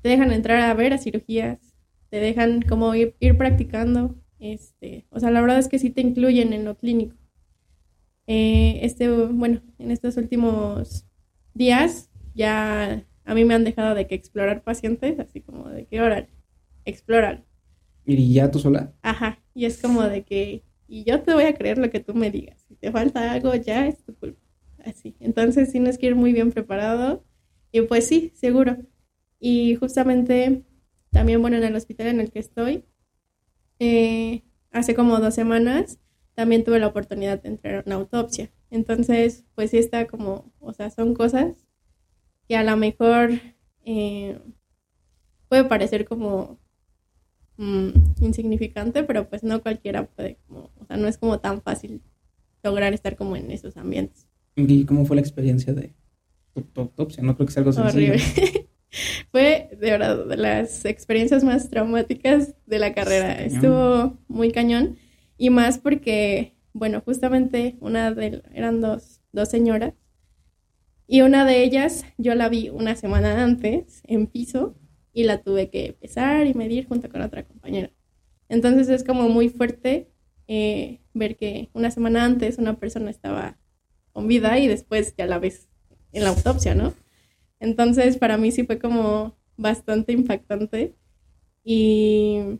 te dejan entrar a ver a cirugías, te dejan como ir, ir practicando, este, o sea, la verdad es que sí te incluyen en lo clínico. Eh, este, bueno, en estos últimos días ya a mí me han dejado de que explorar pacientes, así como de que ahora explorar. ¿Y ya tú sola? Ajá, y es como de que, y yo te voy a creer lo que tú me digas. Si te falta algo, ya es tu culpa. Así. Entonces tienes que ir muy bien preparado. Y pues sí, seguro. Y justamente también, bueno, en el hospital en el que estoy, eh, hace como dos semanas también tuve la oportunidad de entrar a una autopsia. Entonces, pues sí está como, o sea, son cosas que a lo mejor eh, puede parecer como mm, insignificante, pero pues no cualquiera puede, o sea, no es como tan fácil lograr estar como en esos ambientes. ¿Y cómo fue la experiencia de tu, autopsia? No creo que sea algo sencillo. Horrible. fue de verdad de las experiencias más traumáticas de la carrera. Estuvo muy cañón y más porque, bueno, justamente una de, eran dos, dos señoras y una de ellas yo la vi una semana antes en piso y la tuve que pesar y medir junto con otra compañera. Entonces es como muy fuerte eh, ver que una semana antes una persona estaba con vida y después ya la ves en la autopsia, ¿no? Entonces para mí sí fue como bastante impactante y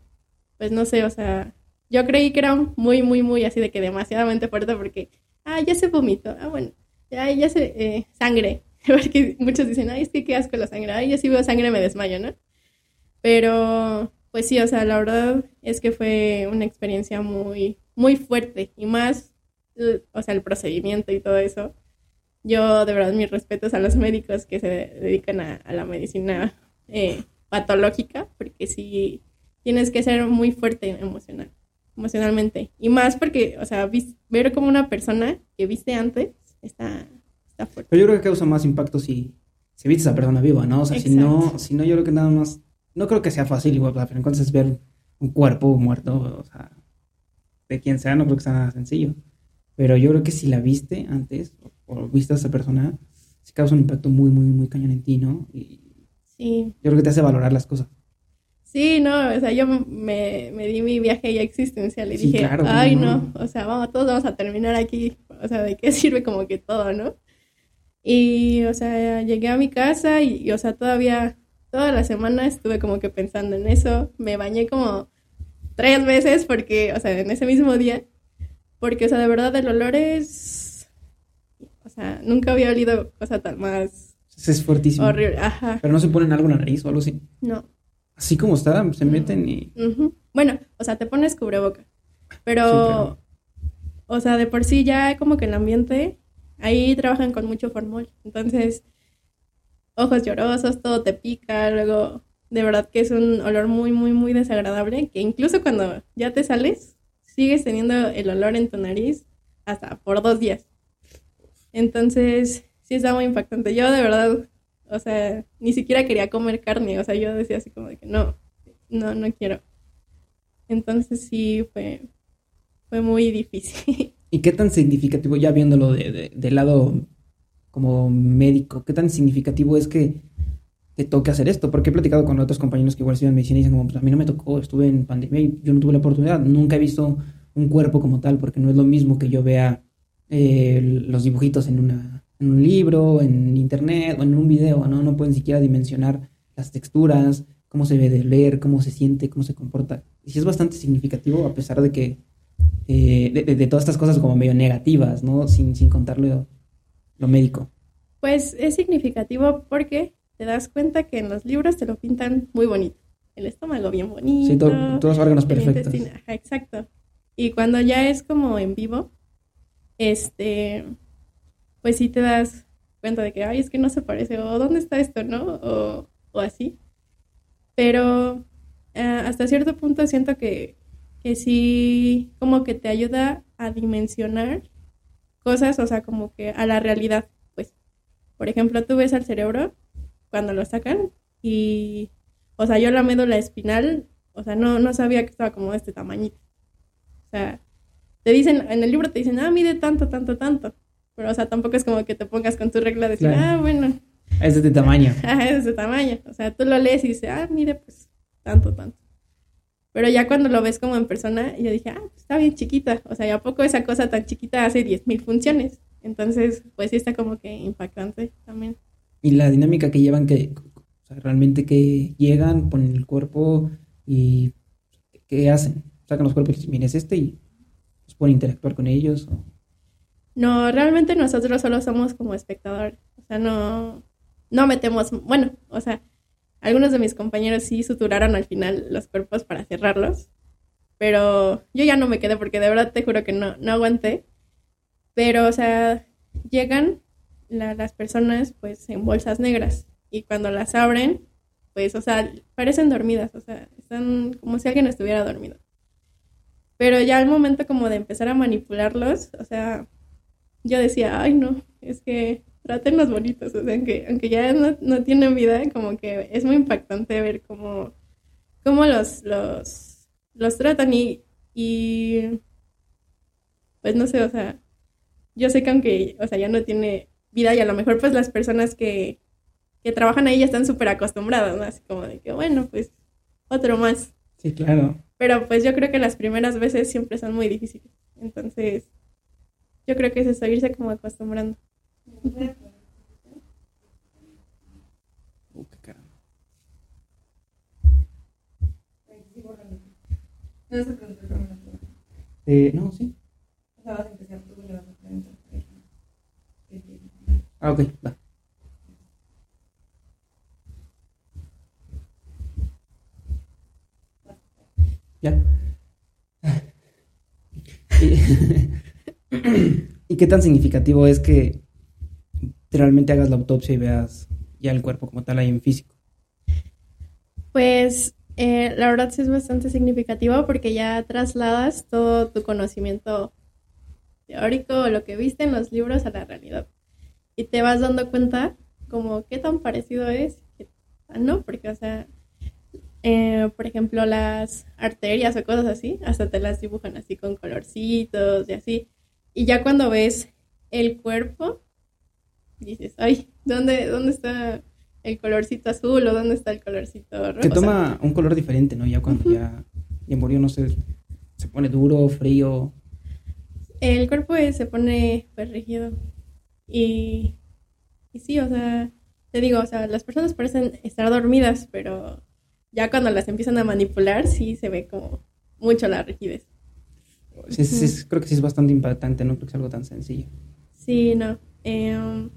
pues no sé, o sea, yo creí que era muy, muy, muy así de que demasiadamente fuerte porque, ah, ya se vomitó, ah, bueno, ya, ya se, eh, sangre, porque muchos dicen, ay, es que qué asco la sangre, ay, yo sí veo sangre me desmayo, ¿no? Pero, pues sí, o sea, la verdad es que fue una experiencia muy, muy fuerte y más, o sea, el procedimiento y todo eso. Yo, de verdad, mis respetos a los médicos que se dedican a, la medicina eh, patológica, porque sí, tienes que ser muy fuerte emocional emocionalmente. Y más porque, o sea, ver como una persona que viste antes está, está fuerte. Pero yo creo que causa más impacto si, si viste a esa persona viva, ¿no? O sea, si no, si no, yo creo que nada más, no creo que sea fácil igual, pero entonces ver un cuerpo muerto, o sea, de quien sea, no creo que sea nada sencillo. Pero yo creo que si la viste antes, o, viste a esa persona, sí causa un impacto muy, muy, muy cañón en ti, ¿no? Y sí. Yo creo que te hace valorar las cosas. Sí, no, o sea, yo me, di mi viaje ya existencial y dije, ay, no. o sea, vamos, todos vamos a terminar aquí, o sea, ¿de qué sirve como que todo, no? Y, o sea, llegué a mi casa y, o sea, todavía, toda la semana estuve como que pensando en eso, me bañé como tres veces porque, o sea, en ese mismo día, porque, o sea, de verdad el olor es, o sea, nunca había olido cosa tan más... Es fuertísimo. Horrible, ajá. Pero no se ponen algo en la nariz o algo así. No. Así como está, se meten y... Bueno, o sea, te pones cubreboca. Pero, o sea, de por sí ya como que el ambiente, ahí trabajan con mucho formol. Entonces, ojos llorosos, todo te pica, luego, de verdad que es un olor muy, muy, muy desagradable, que incluso cuando ya te sales, sigues teniendo el olor en tu nariz hasta por dos días. Entonces, sí está muy impactante. Yo de verdad o sea, ni siquiera quería comer carne, o sea, yo decía así como de que no, no, no quiero. Entonces sí fue, fue muy difícil. ¿Y qué tan significativo, ya viéndolo de, del lado como médico, qué tan significativo es que te toque hacer esto? Porque he platicado con otros compañeros que igual estudian medicina y dicen como, pues a mí no me tocó, estuve en pandemia y yo no tuve la oportunidad, nunca he visto un cuerpo como tal, porque no es lo mismo que yo vea eh, los dibujitos en una en un libro, en internet o en un video, ¿no? No pueden siquiera dimensionar las texturas, cómo se ve de leer, cómo se siente, cómo se comporta. Y sí es bastante significativo a pesar de que, eh, de, todas estas cosas como medio negativas, ¿no? Sin, sin contarlo lo médico. Pues es significativo porque te das cuenta que en los libros te lo pintan muy bonito. El estómago bien bonito. Sí, todos los órganos perfectos. exacto. Y cuando ya es como en vivo, este, pues sí te das cuenta de que, ay, es que no se parece, o dónde está esto, ¿no? O, o así. Pero eh, hasta cierto punto siento que, que sí, como que te ayuda a dimensionar cosas, o sea, como que a la realidad. por ejemplo, tú ves al cerebro cuando lo sacan y, o sea, yo la médula espinal, o sea, no, no sabía que estaba como de este tamañito. O sea, te dicen, en el libro te dicen, ah, mide tanto, tanto, tanto. Pero, o sea, tampoco es como que te pongas con tu regla de decir, ah, bueno. Es de este tamaño. Ah, es de este tamaño. O sea, tú lo lees y dices, ah, mire, pues, tanto, tanto. Pero ya cuando lo ves como en persona, yo dije, ah, pues, está bien chiquita. O sea, ¿y a poco esa cosa tan chiquita hace 10.000 funciones? Entonces, pues sí está como que impactante también. Y la dinámica que llevan, que o sea, realmente que llegan, ponen el cuerpo y ¿qué hacen? Sacan los cuerpos y dicen, es este y pues, pueden interactuar con ellos. No, realmente nosotros solo somos como espectadores. O sea, no, no metemos, bueno, o sea, algunos de mis compañeros sí suturaron al final los cuerpos para cerrarlos, pero yo ya no me quedé porque de verdad te juro que no, no aguanté. Pero, o sea, llegan las personas pues en bolsas negras y cuando las abren, pues, o sea, parecen dormidas, o sea, están como si alguien estuviera dormido. Pero ya al momento como de empezar a manipularlos, o sea, yo decía, ay no, es que trátenlos bonitos, o sea, aunque, aunque ya no, no tienen vida, como que es muy impactante ver cómo, cómo los, los, los tratan y, y, pues no sé, o sea, yo sé que aunque, o sea, ya no tiene vida y a lo mejor pues las personas que, que trabajan ahí ya están súper acostumbradas, ¿no? Así como de que, bueno, pues otro más. Sí, claro. Pero pues yo creo que las primeras veces siempre son muy difíciles. Entonces, yo creo que es eso, irse como acostumbrando. Uh, qué caramba. Eh, no, sí. Ah, ok, va. Ya. ¿Y qué tan significativo es que realmente hagas la autopsia y veas ya el cuerpo como tal ahí en físico? Pues eh, la verdad sí es bastante significativo porque ya trasladas todo tu conocimiento teórico o lo que viste en los libros a la realidad. Y te vas dando cuenta como qué tan parecido es, no, porque o sea, eh, por ejemplo, las arterias o cosas así, hasta te las dibujan así con colorcitos y así. Y ya cuando ves el cuerpo, dices, ay, ¿dónde, dónde está el colorcito azul o dónde está el colorcito rojo? Que toma un color diferente, ¿no? Ya cuando ya, ya murió, no sé, se pone duro, frío. El cuerpo se pone pues rígido. Y, y sí, o sea, te digo, o sea, las personas parecen estar dormidas, pero ya cuando las empiezan a manipular, sí se ve como mucho la rigidez. Sí, sí, creo que sí es bastante impactante, no creo que sea algo tan sencillo. Sí, no. Em,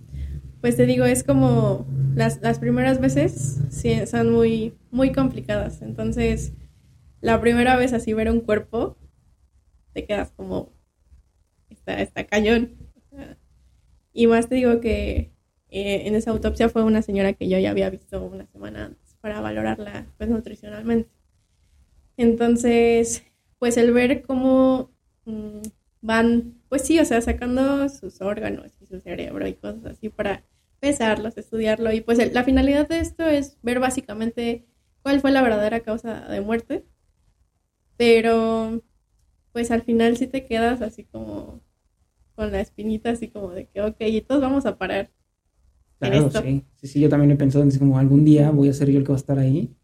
pues te digo, es como las, las primeras veces sí, son muy, muy complicadas. Entonces, la primera vez así ver un cuerpo, te quedas como, está, está cañón. Y más te digo que eh, en esa autopsia fue una señora que yo ya había visto una semana antes para valorarla pues nutricionalmente. Entonces, pues el ver cómo mm, van, pues sí, o sea, sacando sus órganos y su cerebro y cosas así para pesarlos, estudiarlo. Y pues la finalidad de esto es ver básicamente cuál fue la verdadera causa de muerte. Pero, pues al final sí te quedas así como con la espinita, así como de que, ok, y todos vamos a parar Claro, sí. Sí, sí, yo también he pensado en como algún día voy a ser yo el que va a estar ahí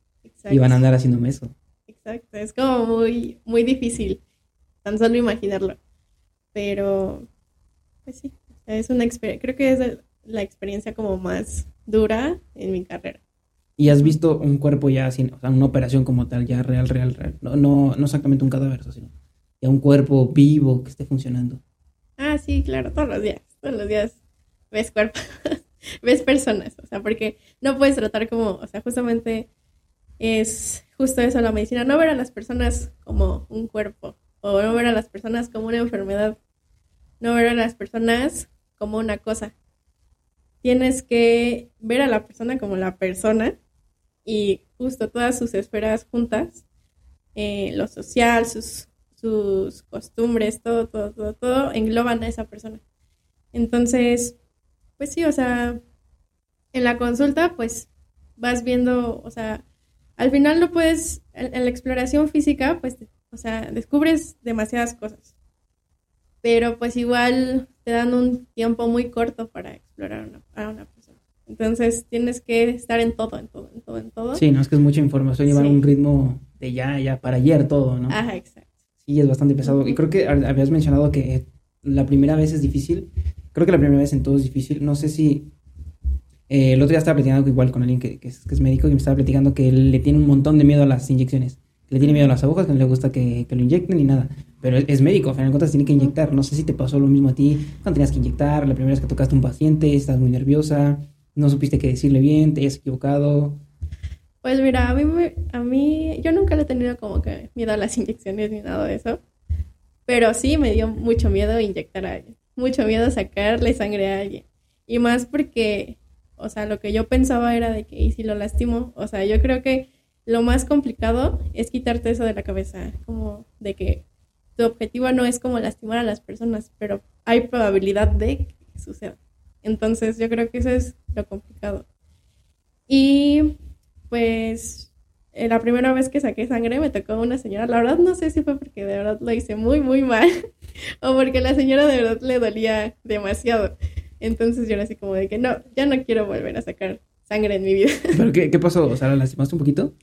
y van a andar haciéndome eso. Exacto, es como muy, muy difícil tan solo imaginarlo. Pero, pues sí, es una experiencia, creo que es la experiencia como más dura en mi carrera. ¿Y has visto un cuerpo ya sin, o sea, una operación como tal, ya real, real, real? No, no, no exactamente un cadáver, sino ya un cuerpo vivo que esté funcionando. Ah, sí, claro, todos los días, todos los días ves cuerpos. ves personas, o sea, porque no puedes tratar como, o sea, justamente es justo eso la medicina, no ver a las personas como un cuerpo, o no ver a las personas como una enfermedad, no ver a las personas como una cosa. Tienes que ver a la persona como la persona y justo todas sus esferas juntas, eh, lo social, sus, sus costumbres, todo, todo, todo, todo engloban a esa persona. Entonces, pues sí, o sea, en la consulta, pues vas viendo, o sea, al final no puedes, en, la exploración física, pues, o sea, descubres demasiadas cosas. Pero pues igual te dan un tiempo muy corto para explorar una, a una persona. Entonces tienes que estar en todo, en todo, en todo, en todo. Sí, no es que es mucha información, llevar un ritmo de ya, ya, para ayer todo, ¿no? Ajá, exacto. Sí, es bastante pesado. Y creo que habías mencionado que la primera vez es difícil. Creo que la primera vez en todo es difícil. No sé si eh, el otro día estaba platicando igual con alguien que, es, médico y me estaba platicando que le tiene un montón de miedo a las inyecciones. le tiene miedo a las agujas, que no le gusta que, lo inyecten ni nada. Pero es, médico, al final de cuentas tiene que inyectar. No sé si te pasó lo mismo a ti cuando tenías que inyectar, la primera vez que tocaste a un paciente, estás muy nerviosa, no supiste qué decirle bien, te hayas equivocado. Pues mira, a mí, a mí, yo nunca le he tenido como que miedo a las inyecciones ni nada de eso. Pero sí me dio mucho miedo inyectar a alguien. Mucho miedo sacarle sangre a alguien. Y más porque o sea, lo que yo pensaba era de que, ¿y si lo lastimo? O sea, yo creo que lo más complicado es quitarte eso de la cabeza, como de que tu objetivo no es como lastimar a las personas, pero hay probabilidad de que suceda. Entonces, yo creo que eso es lo complicado. Y pues eh, la primera vez que saqué sangre me tocó una señora, la verdad no sé si fue porque de verdad lo hice muy, muy mal o porque la señora de verdad le dolía demasiado. Entonces yo era así como de que no, ya no quiero volver a sacar sangre en mi vida. ¿Pero qué, pasó? O sea, ¿la lastimaste un poquito?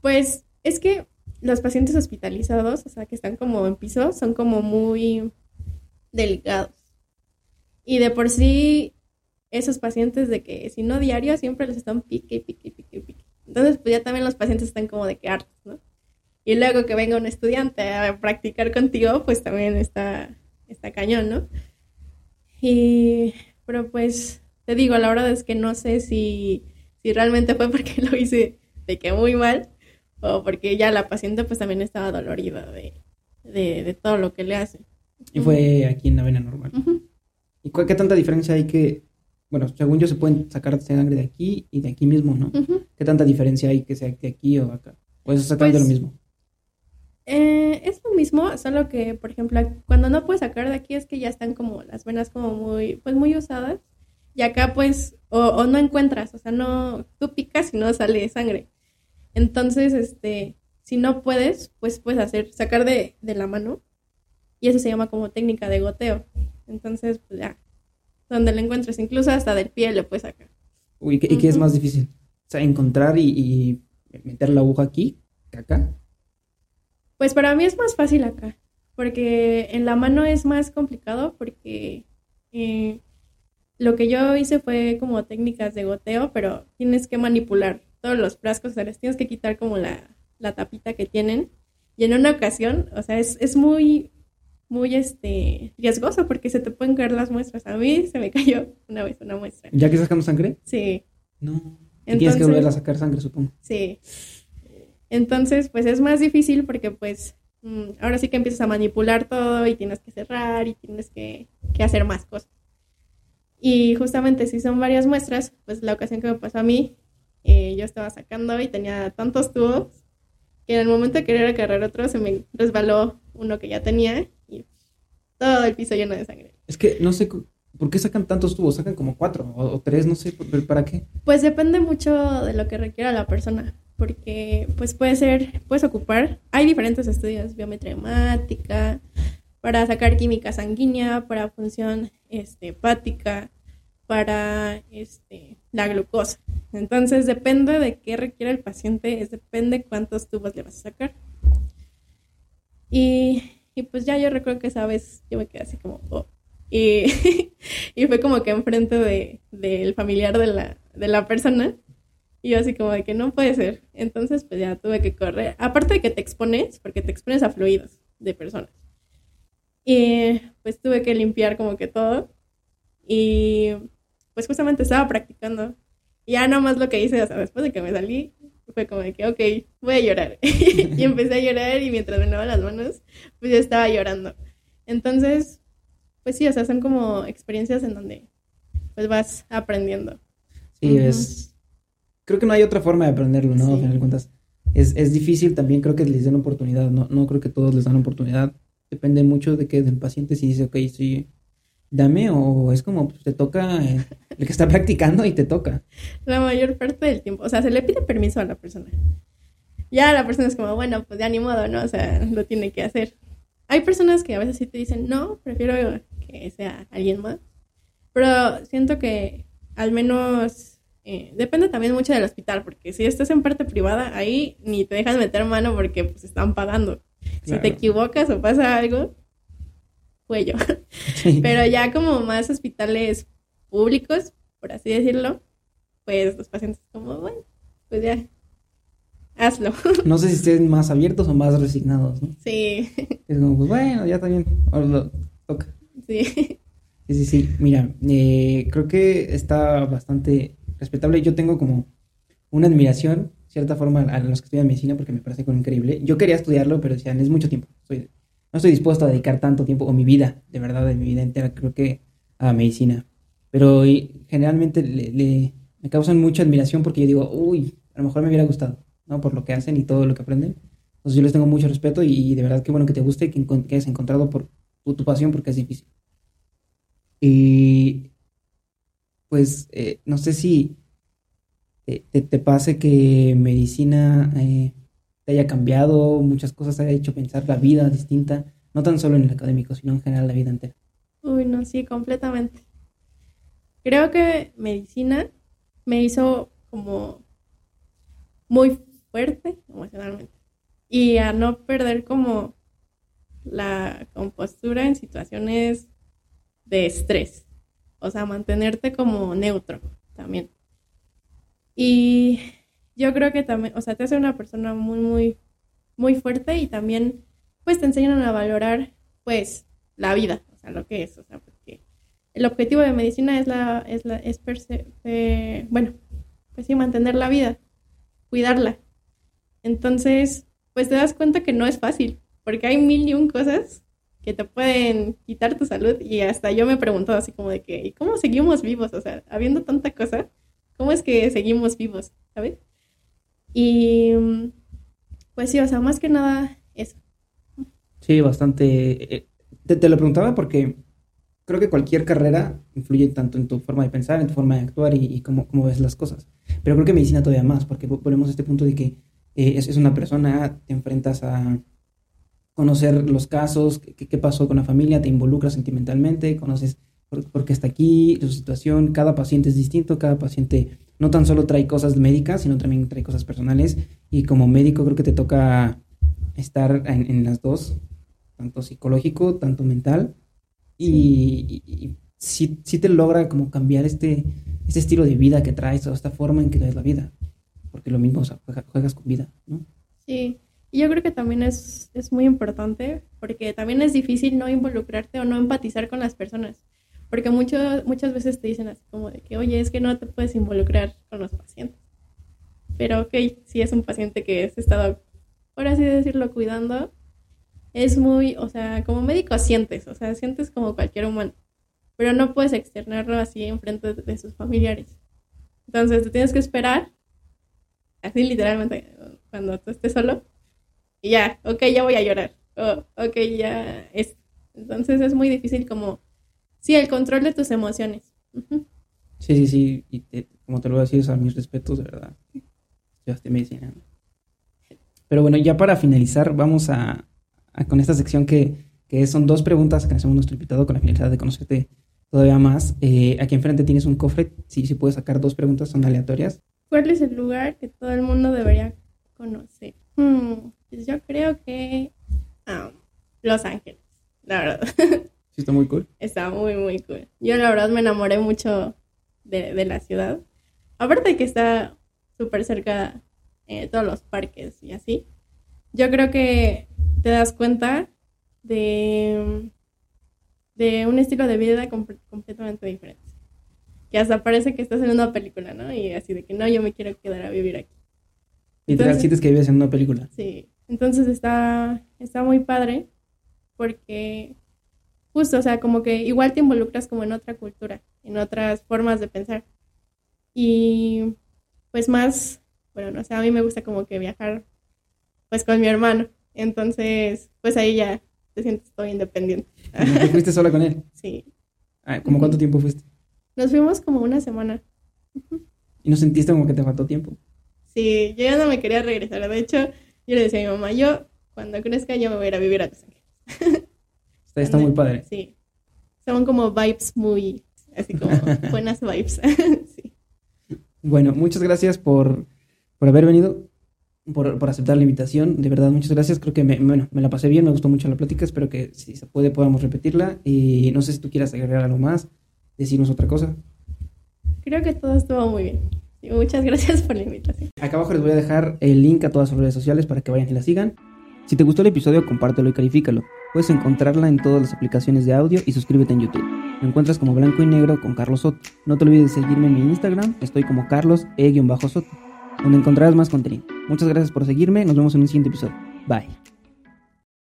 Pues es que los pacientes hospitalizados, o sea, que están como en piso, son como muy delicados. Y de por sí, esos pacientes de que si no diario siempre les están pique, pique, pique, pique. Entonces, pues ya también los pacientes están como de que hartos, ¿no? Y luego que venga un estudiante a practicar contigo, pues también está, está cañón, ¿no? Y pero pues, te digo, la verdad es que no sé si, si realmente fue porque lo hice de que muy mal o porque ya la paciente pues también estaba dolorida de, todo lo que le hace. Y fue aquí en la vena normal. ¿Y cuál, qué tanta diferencia hay que, bueno, según yo se pueden sacar sangre de aquí y de aquí mismo, ¿no? ¿Qué tanta diferencia hay que sea de aquí o acá? ¿O es exactamente pues, lo mismo? Eh, es lo mismo, solo que, por ejemplo, cuando no puedes sacar de aquí es que ya están como las venas como muy, pues muy usadas. Y acá pues, o, no encuentras, o sea, no, tú picas y no sale sangre. Entonces, este, si no puedes, pues puedes hacer, sacar de, la mano. Y eso se llama como técnica de goteo. Entonces, pues ya, donde lo encuentres, incluso hasta del pie le puedes sacar. Uy, ¿y qué, es más difícil? O sea, encontrar y, y meter la aguja aquí, acá. Pues para mí es más fácil acá, porque en la mano es más complicado porque eh, lo que yo hice fue como técnicas de goteo, pero tienes que manipular todos los frascos, o sea, les tienes que quitar como la, tapita que tienen. Y en una ocasión, o sea, es, es muy, muy este, riesgoso porque se te pueden caer las muestras. A mí se me cayó una vez una muestra. ¿Ya que sacamos sangre? Sí. No. tienes que volver a sacar sangre, supongo. Sí. Entonces, pues es más difícil porque pues mm, ahora sí que empiezas a manipular todo y tienes que cerrar y tienes que, hacer más cosas. Y justamente si son varias muestras, pues la ocasión que me pasó a mí, eh, yo estaba sacando y tenía tantos tubos que en el momento de querer agarrar otro se me resbaló uno que ya tenía todo el piso lleno de sangre. Es que no sé por qué sacan tantos tubos, sacan como cuatro o, o tres, no sé, ¿para qué? Pues depende mucho de lo que requiera la persona porque pues puede ser, puedes ocupar, hay diferentes estudios, biometría hemática, para sacar química sanguínea, para función este, hepática, para este, la glucosa. Entonces depende de qué requiere el paciente, es depende cuántos tubos le vas a sacar. Y, pues ya yo recuerdo que esa vez yo me quedé así como, oh. y, y, fue como que enfrente de, del familiar de la, de la persona y yo así como de que no puede ser. Entonces, pues ya tuve que correr. Aparte de que te expones, porque te expones a fluidos de personas. Y pues tuve que limpiar como que todo. Y pues justamente estaba practicando. Y ya nomás lo que hice, o sea, después de que me salí, fue como de que, ok, voy a llorar. y empecé a llorar y mientras me lavaba las manos, pues ya estaba llorando. Entonces, pues sí, o sea, son como experiencias en donde pues vas aprendiendo. Sí, es creo que no hay otra forma de aprenderlo, ¿no? A final de cuentas. Es, es, difícil también, creo que les den oportunidad, no, no creo que todos les dan oportunidad. Depende mucho de que del paciente si dice, ok, sí, dame o es como pues, te toca eh, el que está practicando y te toca. La mayor parte del tiempo, o sea, se le pide permiso a la persona. Ya la persona es como, bueno, pues ya ni modo, ¿no? O sea, lo tiene que hacer. Hay personas que a veces sí te dicen, no, prefiero que sea alguien más. Pero siento que al menos eh, depende también mucho del hospital, porque si estás en parte privada, ahí ni te dejan meter mano porque pues están pagando. Si te equivocas o pasa algo, cuello. Pero ya como más hospitales públicos, por así decirlo, pues los pacientes como, bueno, pues ya, hazlo. No sé si estén más abiertos o más resignados, ¿no? Sí. Es como, pues bueno, ya también, ahora lo toca. Sí. Sí, sí, sí. Mira, eh, creo que está bastante respetable. Yo tengo como una admiración, cierta forma, a los que estudian medicina porque me parece como increíble. Yo quería estudiarlo, pero decían, es mucho tiempo. Soy, no estoy dispuesto a dedicar tanto tiempo, o mi vida, de verdad, de mi vida entera, creo que a medicina. Pero generalmente me causan mucha admiración porque yo digo, uy, a lo mejor me hubiera gustado, ¿no? Por lo que hacen y todo lo que aprenden. Entonces yo les tengo mucho respeto y, de verdad qué bueno que te guste y que, que hayas encontrado por tu, pasión porque es difícil. Y pues eh, no sé si te, te, pase que medicina eh, te haya cambiado, muchas cosas haya hecho pensar la vida distinta, no tan solo en el académico, sino en general la vida entera. Uy, no, sí, completamente. Creo que medicina me hizo como muy fuerte emocionalmente y a no perder como la compostura en situaciones de estrés, o sea, mantenerte como neutro también. Y yo creo que también, o sea, te hace una persona muy, muy, muy fuerte y también, pues, te enseñan a valorar, pues, la vida, o sea, lo que es, o sea, porque el objetivo de medicina es la, es la, es bueno, pues sí, mantener la vida, cuidarla. Entonces, pues te das cuenta que no es fácil, porque hay mil y un cosas que te pueden quitar tu salud y hasta yo me he preguntado así como de que, ¿y cómo seguimos vivos? O sea, habiendo tanta cosa, ¿cómo es que seguimos vivos? ¿Sabes? Y pues sí, o sea, más que nada eso. Sí, bastante. Eh, te, lo preguntaba porque creo que cualquier carrera influye tanto en tu forma de pensar, en tu forma de actuar y, cómo, cómo, ves las cosas. Pero creo que medicina todavía más, porque ponemos este punto de que eh, es, una persona, te enfrentas a conocer los casos, qué, pasó con la familia, te involucras sentimentalmente, conoces por, qué está aquí, su situación, cada paciente es distinto, cada paciente no tan solo trae cosas médicas, sino también trae cosas personales. Y como médico creo que te toca estar en, las dos, tanto psicológico, tanto mental. Y, sí. te logra como cambiar este, este estilo de vida que traes o esta forma en que traes la vida. Porque lo mismo, o sea, juegas con vida, ¿no? Sí, y yo creo que también es, es muy importante porque también es difícil no involucrarte o no empatizar con las personas. Porque mucho, muchas veces te dicen así como de que, oye, es que no te puedes involucrar con los pacientes. Pero ok, si es un paciente que has estado, por así decirlo, cuidando, es muy, o sea, como médico sientes, o sea, sientes como cualquier humano, pero no puedes externarlo así en frente de sus familiares. Entonces te tienes que esperar, así literalmente, cuando tú estés solo, y ya, ok, ya voy a llorar, oh, ok, ya es. Entonces es muy difícil como Sí, el control de tus emociones. Sí, sí, sí. Y como te lo voy a decir, a mis respetos, de verdad. Yo estoy medicina. Pero bueno, ya para finalizar, vamos a, con esta sección que, que, son dos preguntas que hacemos nuestro invitado con la finalidad de conocerte todavía más. Eh, aquí enfrente tienes un cofre. Sí, sí puedes sacar dos preguntas, son aleatorias. ¿Cuál es el lugar que todo el mundo debería conocer? Hmm, pues yo creo que ah, Los Ángeles, la verdad. está muy cool. Está muy, muy cool. Yo la verdad me enamoré mucho de, la ciudad. Aparte de que está súper cerca de eh, todos los parques y así. Yo creo que te das cuenta de, de un estilo de vida completamente diferente. Que hasta parece que estás en una película, ¿no? Y así de que no, yo me quiero quedar a vivir aquí. Literal, sientes que vives en una película. Sí. Entonces está, está muy padre porque justo, o sea, como que igual te involucras como en otra cultura, en otras formas de pensar. Y pues más, bueno, no sé, a mí me gusta como que viajar pues con mi hermano. Entonces, pues ahí ya te sientes todo independiente. ¿Te fuiste sola con él? Sí. Ah, ¿Cómo cuánto tiempo fuiste? Nos fuimos como una semana. ¿Y no sentiste como que te faltó tiempo? Sí, yo ya no me quería regresar. De hecho, yo le decía a mi mamá, yo cuando crezca yo me voy a ir a vivir a Los Ángeles. Está, muy padre. Sí. Son como vibes muy, así como buenas vibes. sí. Bueno, muchas gracias por, por haber venido, por, por aceptar la invitación. De verdad, muchas gracias. Creo que me, bueno, me la pasé bien, me gustó mucho la plática. Espero que si se puede podamos repetirla. Y no sé si tú quieras agregar algo más, decirnos otra cosa. Creo que todo estuvo muy bien. Y muchas gracias por la invitación. Acá abajo les voy a dejar el link a todas sus redes sociales para que vayan y la sigan. Si te gustó el episodio, compártelo y califícalo. Puedes encontrarla en todas las aplicaciones de audio y suscríbete en YouTube. Me encuentras como Blanco y Negro con Carlos Soto. No te olvides de seguirme en mi Instagram, estoy como Carlos E-Soto, donde encontrarás más contenido. Muchas gracias por seguirme, nos vemos en un siguiente episodio. Bye.